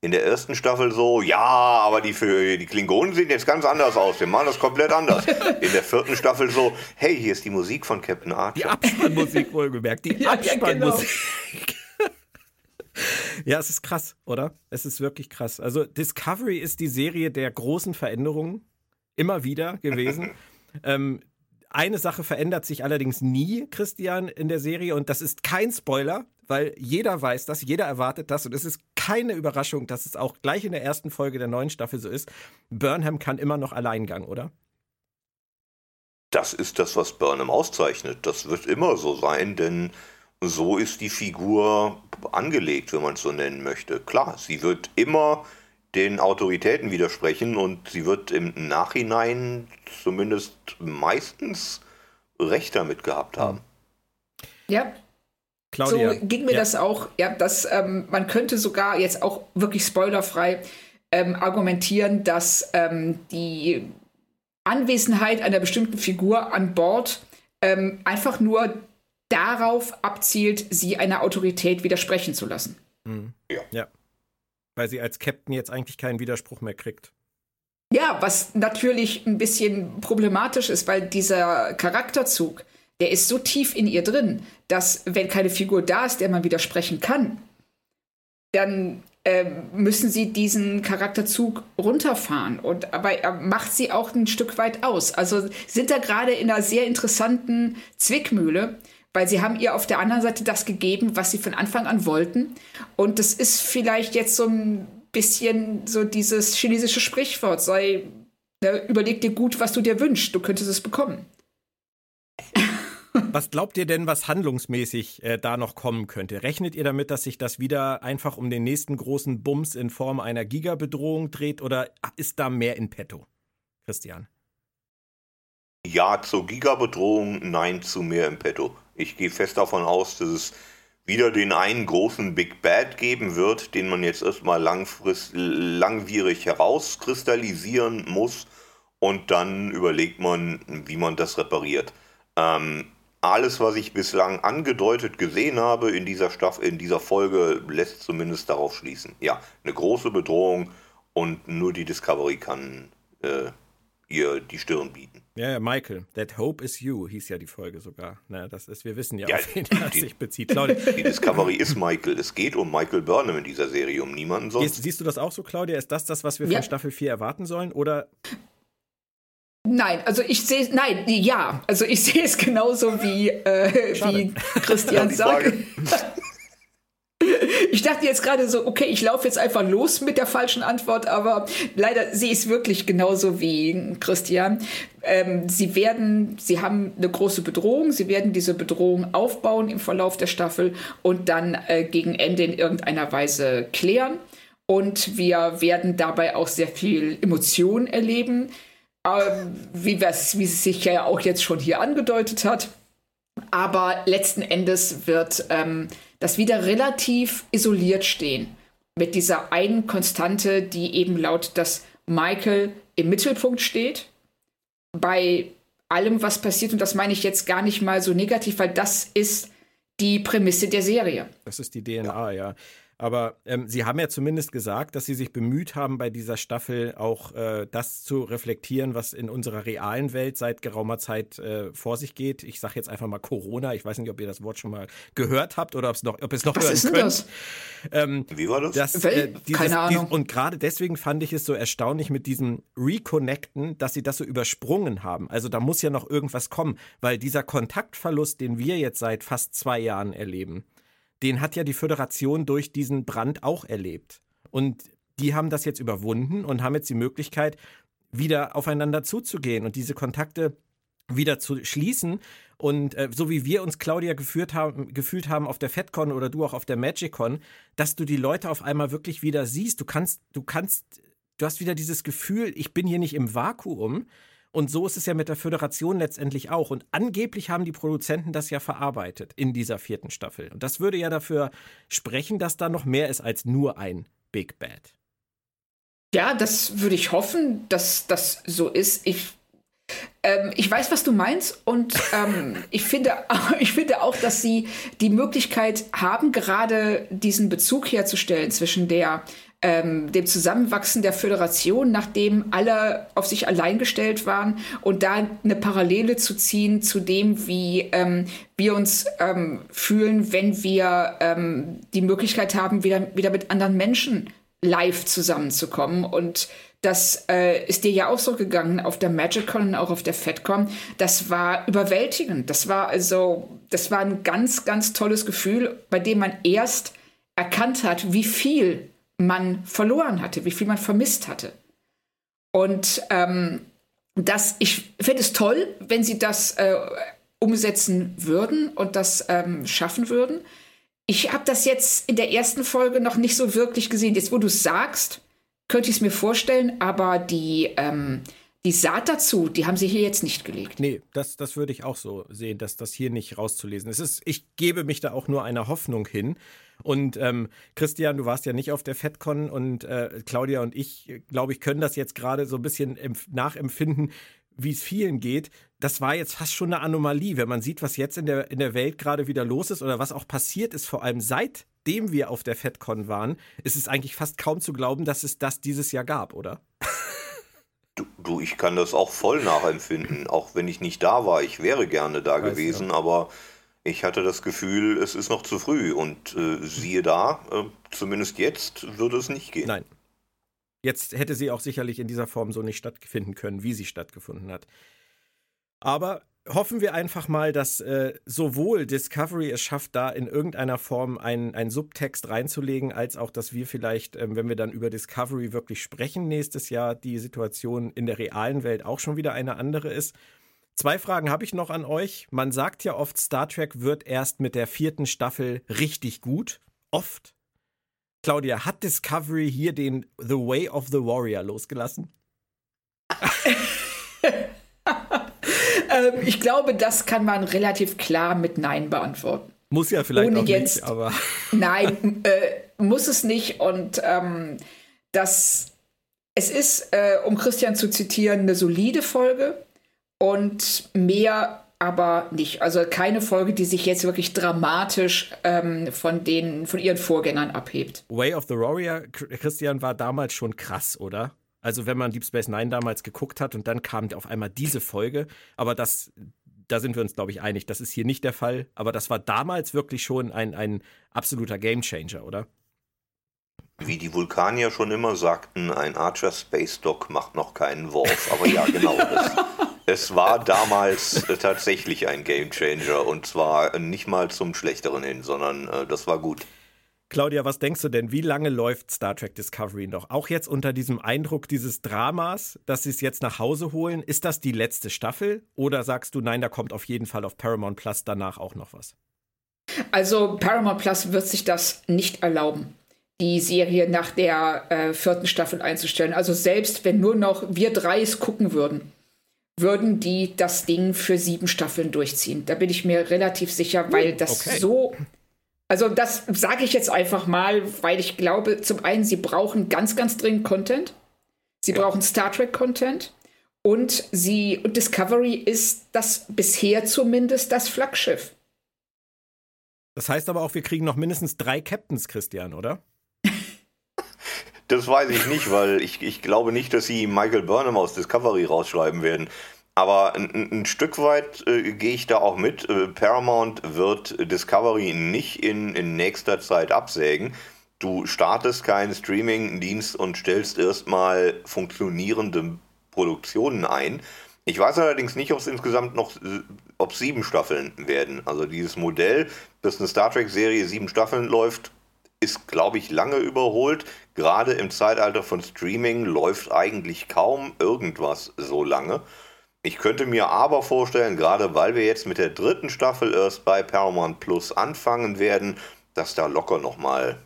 D: In der ersten Staffel so, ja, aber die, für, die Klingonen sehen jetzt ganz anders aus, wir machen das komplett anders. In der vierten Staffel so, hey, hier ist die Musik von Captain Archer.
B: Die Abspannmusik wohlgemerkt, die ja, Abspannmusik. Ja, genau. ja, es ist krass, oder? Es ist wirklich krass. Also Discovery ist die Serie der großen Veränderungen immer wieder gewesen. ähm, eine Sache verändert sich allerdings nie, Christian, in der Serie, und das ist kein Spoiler, weil jeder weiß das, jeder erwartet das, und es ist keine Überraschung, dass es auch gleich in der ersten Folge der neuen Staffel so ist. Burnham kann immer noch Alleingang, oder?
D: Das ist das, was Burnham auszeichnet. Das wird immer so sein, denn so ist die Figur angelegt, wenn man es so nennen möchte. Klar, sie wird immer den Autoritäten widersprechen und sie wird im Nachhinein zumindest meistens Recht damit gehabt haben.
C: Ja. Claudia. So ging mir ja. das auch, ja, dass ähm, man könnte sogar jetzt auch wirklich spoilerfrei ähm, argumentieren, dass ähm, die Anwesenheit einer bestimmten Figur an Bord ähm, einfach nur darauf abzielt, sie einer Autorität widersprechen zu lassen.
B: Mhm. Ja. ja weil sie als Captain jetzt eigentlich keinen Widerspruch mehr kriegt.
C: Ja, was natürlich ein bisschen problematisch ist, weil dieser Charakterzug, der ist so tief in ihr drin, dass wenn keine Figur da ist, der man widersprechen kann, dann äh, müssen sie diesen Charakterzug runterfahren. Und aber er macht sie auch ein Stück weit aus. Also sind da gerade in einer sehr interessanten Zwickmühle weil sie haben ihr auf der anderen Seite das gegeben, was sie von Anfang an wollten. Und das ist vielleicht jetzt so ein bisschen so dieses chinesische Sprichwort, sei, ne, überleg dir gut, was du dir wünschst, du könntest es bekommen.
B: Was glaubt ihr denn, was handlungsmäßig äh, da noch kommen könnte? Rechnet ihr damit, dass sich das wieder einfach um den nächsten großen Bums in Form einer Giga-Bedrohung dreht oder ist da mehr in petto? Christian.
D: Ja zur Giga-Bedrohung, nein zu mehr im Petto. Ich gehe fest davon aus, dass es wieder den einen großen Big Bad geben wird, den man jetzt erstmal langwierig herauskristallisieren muss und dann überlegt man, wie man das repariert. Ähm, alles, was ich bislang angedeutet gesehen habe in dieser, Staff in dieser Folge, lässt zumindest darauf schließen. Ja, eine große Bedrohung und nur die Discovery kann äh, ihr die Stirn bieten.
B: Ja, ja, Michael, That Hope is You hieß ja die Folge sogar. Na, das ist, wir wissen ja, ja auf wen er sich bezieht. Claudia.
D: Die Discovery ist Michael. Es geht um Michael Burnham in dieser Serie, um niemanden sonst.
B: Siehst du das auch so, Claudia? Ist das das, was wir ja. von Staffel 4 erwarten sollen? Oder
C: Nein, also ich sehe, nein, ja, also ich sehe es genauso wie, äh, wie Christian sagt. Ich dachte jetzt gerade so, okay, ich laufe jetzt einfach los mit der falschen Antwort, aber leider sehe ich es wirklich genauso wie Christian. Ähm, sie werden, sie haben eine große Bedrohung, sie werden diese Bedrohung aufbauen im Verlauf der Staffel und dann äh, gegen Ende in irgendeiner Weise klären. Und wir werden dabei auch sehr viel Emotion erleben, äh, wie, wie es sich ja auch jetzt schon hier angedeutet hat. Aber letzten Endes wird ähm, das wieder relativ isoliert stehen. Mit dieser einen Konstante, die eben laut, dass Michael im Mittelpunkt steht. Bei allem, was passiert, und das meine ich jetzt gar nicht mal so negativ, weil das ist die Prämisse der Serie.
B: Das ist die DNA, ja. ja. Aber ähm, Sie haben ja zumindest gesagt, dass Sie sich bemüht haben, bei dieser Staffel auch äh, das zu reflektieren, was in unserer realen Welt seit geraumer Zeit äh, vor sich geht. Ich sage jetzt einfach mal Corona. Ich weiß nicht, ob ihr das Wort schon mal gehört habt oder noch, ob es noch was hören ist könnt. Das?
D: Ähm, Wie war das?
B: das äh, dieses, Keine Ahnung. Dies, und gerade deswegen fand ich es so erstaunlich mit diesem Reconnecten, dass Sie das so übersprungen haben. Also da muss ja noch irgendwas kommen, weil dieser Kontaktverlust, den wir jetzt seit fast zwei Jahren erleben, den hat ja die Föderation durch diesen Brand auch erlebt. Und die haben das jetzt überwunden und haben jetzt die Möglichkeit, wieder aufeinander zuzugehen und diese Kontakte wieder zu schließen. Und äh, so wie wir uns, Claudia, geführt haben, gefühlt haben auf der FedCon oder du auch auf der MagicCon, dass du die Leute auf einmal wirklich wieder siehst. Du kannst, du kannst, du hast wieder dieses Gefühl, ich bin hier nicht im Vakuum, und so ist es ja mit der Föderation letztendlich auch. Und angeblich haben die Produzenten das ja verarbeitet in dieser vierten Staffel. Und das würde ja dafür sprechen, dass da noch mehr ist als nur ein Big Bad.
C: Ja, das würde ich hoffen, dass das so ist. Ich, ähm, ich weiß, was du meinst und ähm, ich, finde, ich finde auch, dass sie die Möglichkeit haben, gerade diesen Bezug herzustellen zwischen der ähm, dem Zusammenwachsen der Föderation, nachdem alle auf sich allein gestellt waren und da eine Parallele zu ziehen zu dem, wie ähm, wir uns ähm, fühlen, wenn wir ähm, die Möglichkeit haben, wieder, wieder mit anderen Menschen live zusammenzukommen. Und das äh, ist dir ja auch so gegangen auf der MagicCon und auch auf der FedCon. Das war überwältigend. Das war also, das war ein ganz, ganz tolles Gefühl, bei dem man erst erkannt hat, wie viel man verloren hatte, wie viel man vermisst hatte. Und ähm, das, ich finde es toll, wenn sie das äh, umsetzen würden und das ähm, schaffen würden. Ich habe das jetzt in der ersten Folge noch nicht so wirklich gesehen. Jetzt, wo du es sagst, könnte ich es mir vorstellen, aber die, ähm, die Saat dazu, die haben sie hier jetzt nicht gelegt.
B: Nee, das, das würde ich auch so sehen, dass das hier nicht rauszulesen ist. ist. Ich gebe mich da auch nur einer Hoffnung hin. Und ähm, Christian, du warst ja nicht auf der FedCon und äh, Claudia und ich, glaube ich, können das jetzt gerade so ein bisschen nachempfinden, wie es vielen geht. Das war jetzt fast schon eine Anomalie, wenn man sieht, was jetzt in der, in der Welt gerade wieder los ist oder was auch passiert ist, vor allem seitdem wir auf der FedCon waren, ist es eigentlich fast kaum zu glauben, dass es das dieses Jahr gab, oder?
D: Du, du ich kann das auch voll nachempfinden, auch wenn ich nicht da war. Ich wäre gerne da Weiß gewesen, ja. aber ich hatte das Gefühl, es ist noch zu früh und äh, siehe da, äh, zumindest jetzt würde es nicht gehen.
B: Nein, Jetzt hätte sie auch sicherlich in dieser Form so nicht stattfinden können, wie sie stattgefunden hat. Aber hoffen wir einfach mal, dass äh, sowohl Discovery es schafft, da in irgendeiner Form einen Subtext reinzulegen, als auch, dass wir vielleicht, ähm, wenn wir dann über Discovery wirklich sprechen nächstes Jahr, die Situation in der realen Welt auch schon wieder eine andere ist. Zwei Fragen habe ich noch an euch. Man sagt ja oft, Star Trek wird erst mit der vierten Staffel richtig gut. Oft. Claudia, hat Discovery hier den The Way of the Warrior losgelassen?
C: ähm, ich glaube, das kann man relativ klar mit Nein beantworten.
B: Muss ja vielleicht
C: Ohne
B: auch
C: jetzt,
B: nicht, aber.
C: Nein, äh, muss es nicht. Und ähm, das, es ist, äh, um Christian zu zitieren, eine solide Folge und mehr aber nicht. Also keine Folge, die sich jetzt wirklich dramatisch ähm, von den von ihren Vorgängern abhebt.
B: Way of the Warrior, Christian, war damals schon krass, oder? Also wenn man Deep Space Nine damals geguckt hat und dann kam auf einmal diese Folge, aber das, da sind wir uns, glaube ich, einig, das ist hier nicht der Fall, aber das war damals wirklich schon ein, ein absoluter Gamechanger, oder?
D: Wie die Vulkanier schon immer sagten, ein Archer Space Dock macht noch keinen Worf. Aber ja, genau. Das, es war damals äh, tatsächlich ein Gamechanger und zwar nicht mal zum Schlechteren hin, sondern äh, das war gut.
B: Claudia, was denkst du denn, wie lange läuft Star Trek Discovery noch? Auch jetzt unter diesem Eindruck dieses Dramas, dass sie es jetzt nach Hause holen, ist das die letzte Staffel? Oder sagst du, nein, da kommt auf jeden Fall auf Paramount Plus danach auch noch was?
C: Also Paramount Plus wird sich das nicht erlauben, die Serie nach der äh, vierten Staffel einzustellen. Also selbst wenn nur noch wir drei es gucken würden, würden die das Ding für sieben Staffeln durchziehen. Da bin ich mir relativ sicher, weil das okay. so. Also das sage ich jetzt einfach mal, weil ich glaube, zum einen, sie brauchen ganz, ganz dringend Content. Sie ja. brauchen Star Trek Content. Und sie, und Discovery ist das bisher zumindest das Flaggschiff.
B: Das heißt aber auch, wir kriegen noch mindestens drei Captains, Christian, oder?
D: Das weiß ich nicht, weil ich, ich glaube nicht, dass sie Michael Burnham aus Discovery rausschreiben werden. Aber ein, ein Stück weit äh, gehe ich da auch mit. Äh, Paramount wird Discovery nicht in, in nächster Zeit absägen. Du startest keinen Streaming-Dienst und stellst erstmal funktionierende Produktionen ein. Ich weiß allerdings nicht, ob es insgesamt noch, ob sieben Staffeln werden. Also dieses Modell, dass eine Star Trek-Serie sieben Staffeln läuft, ist, glaube ich, lange überholt. Gerade im Zeitalter von Streaming läuft eigentlich kaum irgendwas so lange. Ich könnte mir aber vorstellen, gerade weil wir jetzt mit der dritten Staffel erst bei Paramount Plus anfangen werden, dass da locker nochmal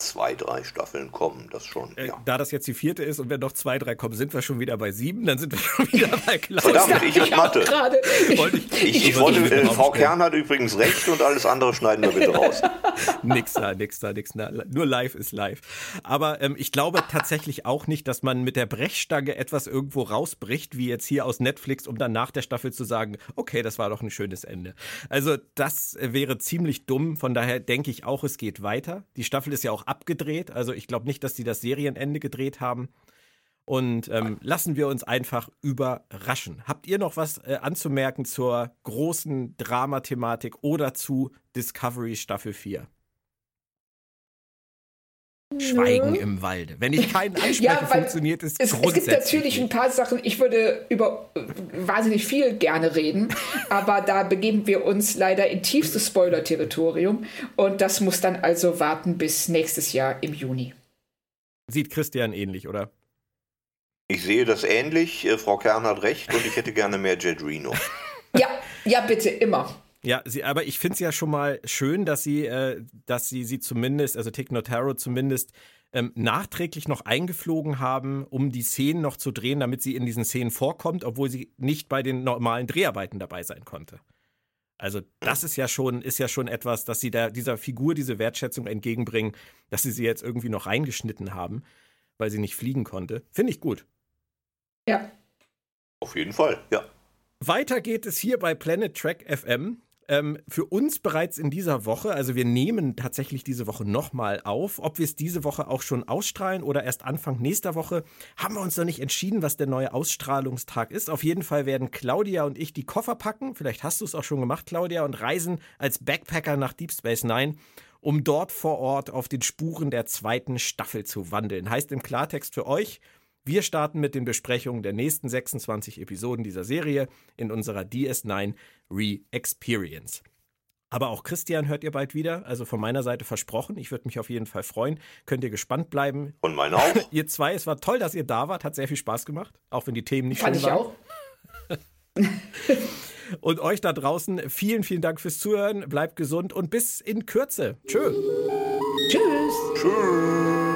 D: zwei, drei Staffeln kommen, das schon.
B: Äh, ja. Da das jetzt die vierte ist und wenn noch zwei, drei kommen, sind wir schon wieder bei sieben, dann sind wir schon wieder bei
D: Klaus. Verdammt, ich und Mathe. Ich, ich, ich wollte, äh, Frau Kern hat übrigens recht und alles andere schneiden wir bitte raus.
B: nix da, nix da, nix da. Nur live ist live. Aber ähm, ich glaube tatsächlich auch nicht, dass man mit der Brechstange etwas irgendwo rausbricht, wie jetzt hier aus Netflix, um dann nach der Staffel zu sagen, okay, das war doch ein schönes Ende. Also das wäre ziemlich dumm. Von daher denke ich auch, es geht weiter. Die Staffel ist ja auch abgedreht. Also ich glaube nicht, dass die das Serienende gedreht haben. Und ähm, lassen wir uns einfach überraschen. Habt ihr noch was äh, anzumerken zur großen Dramathematik oder zu Discovery Staffel 4? Schweigen im Walde. Wenn ich keinen anspreche, ja, funktioniert es,
C: es grundsätzlich. Es gibt natürlich ein paar Sachen, ich würde über äh, wahnsinnig viel gerne reden, aber da begeben wir uns leider in tiefstes Spoiler-Territorium und das muss dann also warten bis nächstes Jahr im Juni.
B: Sieht Christian ähnlich, oder?
D: Ich sehe das ähnlich. Äh, Frau Kern hat recht und ich hätte gerne mehr Jet Reno.
C: ja, ja, bitte, immer.
B: Ja, sie, aber ich finde es ja schon mal schön, dass sie, äh, dass sie sie zumindest, also Tick Notaro zumindest ähm, nachträglich noch eingeflogen haben, um die Szenen noch zu drehen, damit sie in diesen Szenen vorkommt, obwohl sie nicht bei den normalen Dreharbeiten dabei sein konnte. Also das ist ja schon, ist ja schon etwas, dass sie da dieser Figur diese Wertschätzung entgegenbringen, dass sie sie jetzt irgendwie noch reingeschnitten haben, weil sie nicht fliegen konnte. Finde ich gut.
C: Ja.
D: Auf jeden Fall, ja.
B: Weiter geht es hier bei Planet Track FM. Ähm, für uns bereits in dieser Woche, also wir nehmen tatsächlich diese Woche nochmal auf. Ob wir es diese Woche auch schon ausstrahlen oder erst Anfang nächster Woche, haben wir uns noch nicht entschieden, was der neue Ausstrahlungstag ist. Auf jeden Fall werden Claudia und ich die Koffer packen. Vielleicht hast du es auch schon gemacht, Claudia, und reisen als Backpacker nach Deep Space Nine um dort vor Ort auf den Spuren der zweiten Staffel zu wandeln. Heißt im Klartext für euch, wir starten mit den Besprechungen der nächsten 26 Episoden dieser Serie in unserer DS9 Re-Experience. Aber auch Christian hört ihr bald wieder, also von meiner Seite versprochen. Ich würde mich auf jeden Fall freuen. Könnt ihr gespannt bleiben.
D: Und meine auch.
B: ihr zwei, es war toll, dass ihr da wart. Hat sehr viel Spaß gemacht, auch wenn die Themen nicht
C: Fand
B: schön
C: waren.
B: ich auch. und euch da draußen vielen, vielen Dank fürs Zuhören. Bleibt gesund und bis in Kürze. Tschö.
C: Tschüss.
D: Tschüss.